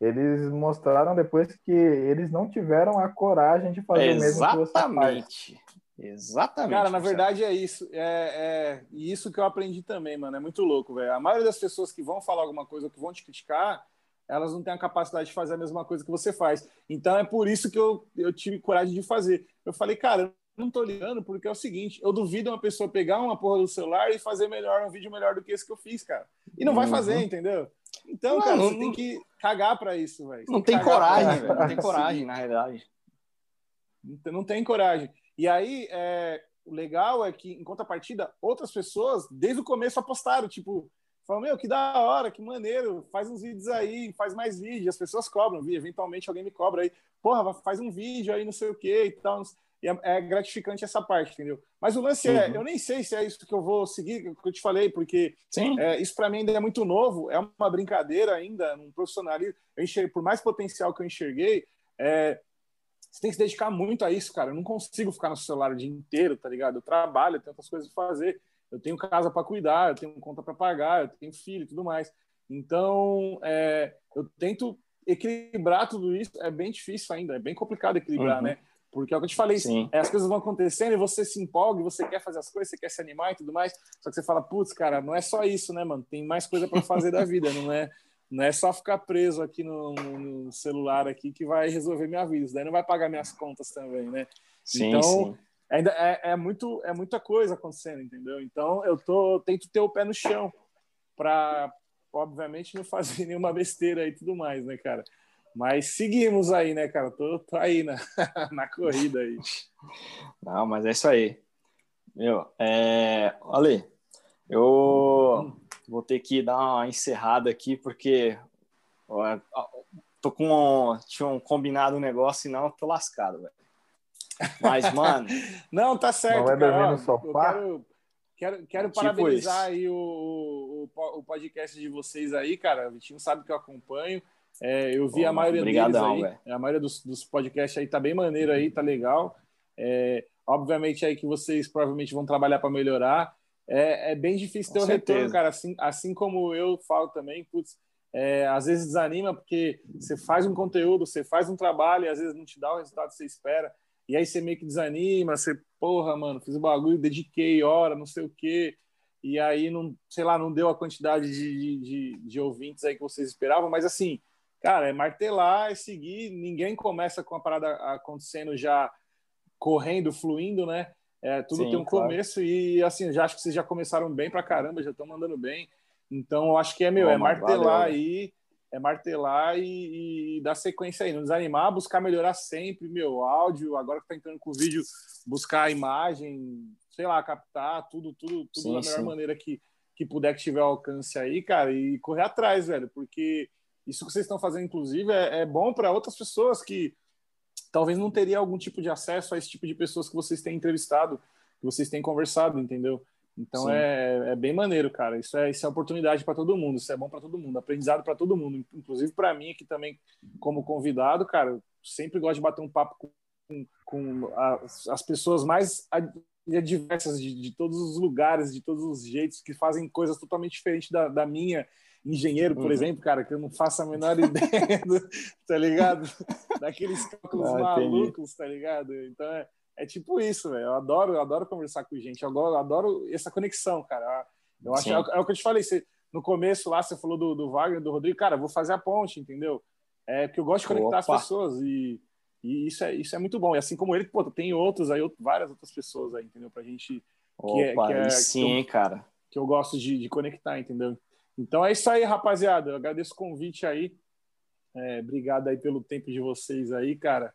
eles mostraram depois que eles não tiveram a coragem de fazer Exatamente. o mesmo que você faz. Exatamente. Cara, na verdade é isso. É, é isso que eu aprendi também, mano. É muito louco, velho. A maioria das pessoas que vão falar alguma coisa ou que vão te criticar, elas não têm a capacidade de fazer a mesma coisa que você faz. Então é por isso que eu, eu tive coragem de fazer. Eu falei, cara, eu não tô ligando porque é o seguinte, eu duvido uma pessoa pegar uma porra do celular e fazer melhor um vídeo melhor do que esse que eu fiz, cara. E não uhum. vai fazer, entendeu? Então, não, cara, não, você tem que cagar para isso, velho. Não tem coragem, velho. Não tem coragem, na realidade. Não tem coragem. E aí, é, o legal é que, em contrapartida, outras pessoas, desde o começo, apostaram, tipo, Falam, meu, que da hora, que maneiro, faz uns vídeos aí, faz mais vídeos, as pessoas cobram, eventualmente alguém me cobra aí, porra, faz um vídeo aí, não sei o que e tal. E é, é, gratificante essa parte, entendeu? Mas o lance é, uhum. é, eu nem sei se é isso que eu vou seguir, que eu te falei, porque é, isso para mim ainda é muito novo, é uma brincadeira ainda, um profissionalismo. Eu enxerguei, por mais potencial que eu enxerguei, é, você tem que se dedicar muito a isso, cara. Eu não consigo ficar no celular o dia inteiro, tá ligado? Eu trabalho, eu tenho outras coisas para fazer eu tenho casa para cuidar, eu tenho conta para pagar, eu tenho filho e tudo mais. Então, é, eu tento equilibrar tudo isso. É bem difícil ainda, é bem complicado equilibrar, uhum. né? Porque é o que eu te falei, é, as coisas vão acontecendo e você se empolga, você quer fazer as coisas, você quer se animar e tudo mais. Só que você fala, putz, cara, não é só isso, né, mano? Tem mais coisa para fazer da vida, não é? Não é só ficar preso aqui no, no, celular aqui que vai resolver minha vida. Isso daí não vai pagar minhas contas também, né? Sim, então, sim ainda é, é, muito é muita coisa acontecendo, entendeu? Então eu tô tento ter o pé no chão para obviamente não fazer nenhuma besteira e tudo mais, né, cara? Mas seguimos aí, né, cara? Tô, tô aí na, na corrida aí. Não, mas é isso aí. Meu, é... Ale, eu vou ter que dar uma encerrada aqui porque ó, tô com tinha um combinado um negócio e não tô lascado, velho. Mas, mano. não, tá certo. Não vai dormir no sofá? Quero, quero, quero tipo parabenizar isso. aí o, o, o, podcast de vocês aí, cara. O Vitinho sabe que eu acompanho. É, eu vi a maioria obrigadão, deles aí. Véio. A maioria dos, dos podcasts aí tá bem maneiro aí, tá legal. É, obviamente aí que vocês provavelmente vão trabalhar para melhorar. É, é, bem difícil ter o retorno, cara. Assim, assim como eu falo também, putz, é, às vezes desanima porque você faz um conteúdo, você faz um trabalho e às vezes não te dá o resultado que você espera. E aí você meio que desanima, você, porra, mano, fiz o bagulho, dediquei hora, não sei o quê. E aí, não, sei lá, não deu a quantidade de, de, de ouvintes aí que vocês esperavam, mas assim, cara, é martelar, é seguir. Ninguém começa com a parada acontecendo já correndo, fluindo, né? É, tudo Sim, tem um claro. começo e assim, já acho que vocês já começaram bem pra caramba, já estão mandando bem. Então, eu acho que é meu, é martelar valeu, aí é martelar e, e, dar sequência aí, não desanimar, buscar melhorar sempre, meu, áudio, agora que tá entrando com o vídeo, buscar a imagem, sei lá, captar tudo, tudo, tudo sim, da melhor sim. maneira que, que puder que tiver alcance aí, cara, e correr atrás, velho, porque isso que vocês estão fazendo, inclusive, é, é bom para outras pessoas que talvez não teriam algum tipo de acesso a esse tipo de pessoas que vocês têm entrevistado, que vocês têm conversado, entendeu? Então é, é bem maneiro, cara. Isso é, isso é oportunidade para todo mundo, isso é bom para todo mundo, aprendizado para todo mundo, inclusive para mim aqui também, como convidado, cara. Eu sempre gosto de bater um papo com, com as, as pessoas mais diversas de, de, todos os lugares, de todos os jeitos, que fazem coisas totalmente diferentes da, da minha. Engenheiro, por uhum. exemplo, cara, que eu não faço a menor ideia, do, tá ligado? Daqueles cálculos ah, malucos, entendi. tá ligado? Então é é tipo isso, velho. Eu adoro, eu adoro conversar com gente. Eu adoro, eu adoro essa conexão, cara. Eu acho é, é, o que eu te falei. Você, no começo lá, você falou do, do Wagner, do Rodrigo. Cara, vou fazer a ponte, entendeu? É porque eu gosto de conectar Opa. as pessoas e, e isso, é, isso é muito bom. E assim como ele, pô, tem outros aí, várias outras pessoas aí, entendeu? Pra gente. Que é, Opa, é, que é, sim, que eu, cara. Que eu gosto de, de conectar, entendeu? Então é isso aí, rapaziada. Eu agradeço o convite aí. É, obrigado aí pelo tempo de vocês aí, cara.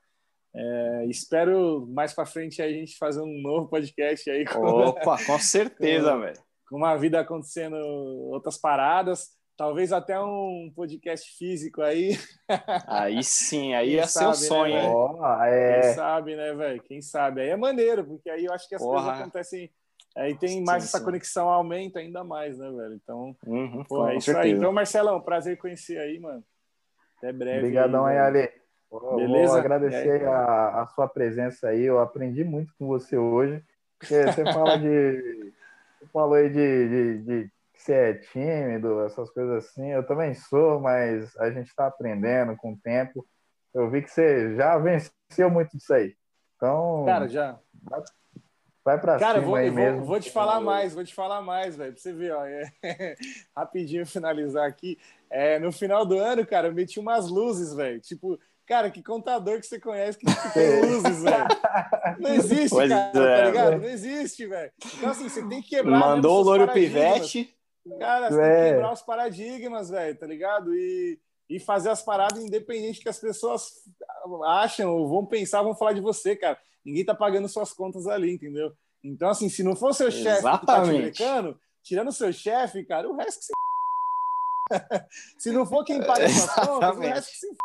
É, espero mais para frente a gente fazer um novo podcast aí. Com, Opa, com certeza, velho. Com uma vida acontecendo outras paradas, talvez até um podcast físico aí. Aí sim, aí Quem ia sabe, ser o sonho, né, oh, é... Quem sabe, né, velho? Quem sabe? Aí é maneiro, porque aí eu acho que as Porra. coisas acontecem. Aí tem mais sim, essa conexão, aumenta ainda mais, né, velho? Então, uhum, pô, é isso certeza. aí. Então, Marcelão, prazer conhecer aí, mano. Até breve. Obrigadão aí, Ale. Beleza? Vou agradecer a, a, sua presença aí. Eu aprendi muito com você hoje. Você, você fala de. Você falou aí de, de, de ser é tímido, essas coisas assim. Eu também sou, mas a gente está aprendendo com o tempo. Eu vi que você já venceu muito disso aí. Então. Cara, já. Vai pra Cara, cima vou, aí vou, mesmo. vou te falar mais, vou te falar mais, velho, pra você ver, ó. É, rapidinho finalizar aqui. É, no final do ano, cara, eu meti umas luzes, velho. Tipo, cara, que contador que você conhece que tem luzes, velho? Não existe, Pois cara, é, tá ligado? velho. Não existe, velho. Então, assim, você tem que quebrar. Mandou o paradigmas. pivete. Cara, você tem É. que quebrar os paradigmas, velho, tá ligado? E, e fazer as paradas independente que as pessoas acham ou vão pensar, vão falar de você, cara. Ninguém tá pagando suas contas ali, entendeu? Então, assim, se não for seu chefe que tá te brecando, tirando seu chefe, cara, o resto que se Se não for quem paga suas contas, o resto que se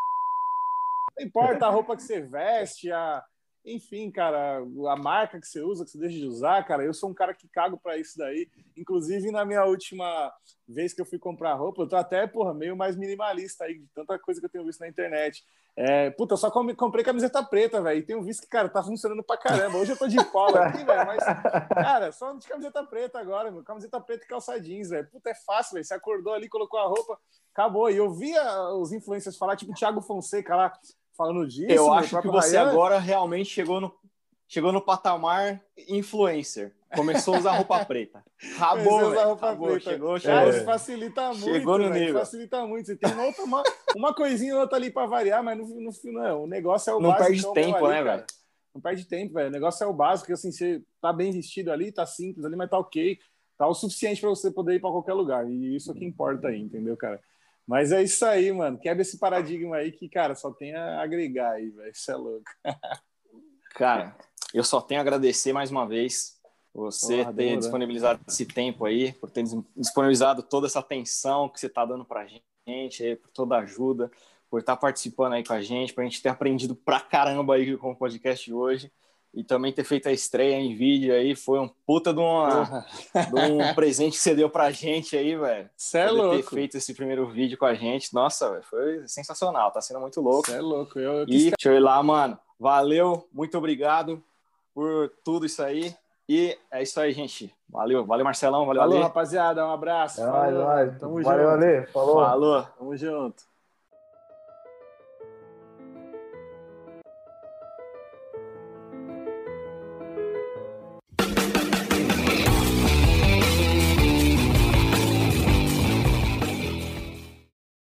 Não importa a roupa que você veste, a... enfim, cara, a marca que você usa, que você deixa de usar, cara, eu sou um cara que cago pra isso daí. Inclusive, na minha última vez que eu fui comprar roupa, eu tô até, porra, meio mais minimalista aí, de tanta coisa que eu tenho visto na internet. É, puta, só comprei camiseta preta, velho, e tenho visto que, cara, tá funcionando pra caramba. Hoje eu tô de polo aqui, velho, mas, cara, só de camiseta preta agora, meu. Camiseta preta e calça jeans, velho. Puta, é fácil, velho. Você acordou ali, colocou a roupa, acabou. E eu via os influencers falar, tipo, Thiago Fonseca lá, falando disso. Eu acho que você Ryan. agora realmente chegou no, chegou no patamar influencer. Começou a usar roupa preta. A usar roupa Acabou, preta. chegou, Cara, chegou. isso facilita muito. Chegou no nível. Facilita muito. Você tem uma, outra, uma, uma coisinha ou outra ali pra variar, mas no, no final, o negócio é o Não básico. perde tempo, né, velho? Não perde tempo, velho. O negócio é o básico, assim, você tá bem vestido ali, tá simples ali, mas tá ok. Tá o suficiente pra você poder ir pra qualquer lugar. E isso é o que importa aí, entendeu, cara? Mas é isso aí, mano. Quebra esse paradigma aí que, cara, só tem a agregar aí, velho. Isso é louco. Cara, eu só tenho a agradecer mais uma vez você Porra, ter demorou. disponibilizado esse tempo aí, por ter disponibilizado toda essa atenção que você está dando pra gente, aí, por toda a ajuda, por estar participando aí com a gente, pra gente ter aprendido pra caramba aí com o podcast de hoje e também ter feito a estreia em vídeo aí, foi um puta de, uma, de um presente que você deu pra gente aí, velho. Você é Poder ter louco. feito esse primeiro vídeo com a gente, nossa, velho, foi sensacional, tá sendo muito louco. Você é louco. Eu, eu E quis deixa eu ir lá, mano. Valeu, muito obrigado por tudo isso aí. E é isso aí, gente. Valeu, valeu, Marcelão. Valeu, Falou, Ale. rapaziada. Um abraço. É Falou. nóis. Tamo Valeu, junto. Ale. Falou. Falou. Tamo junto.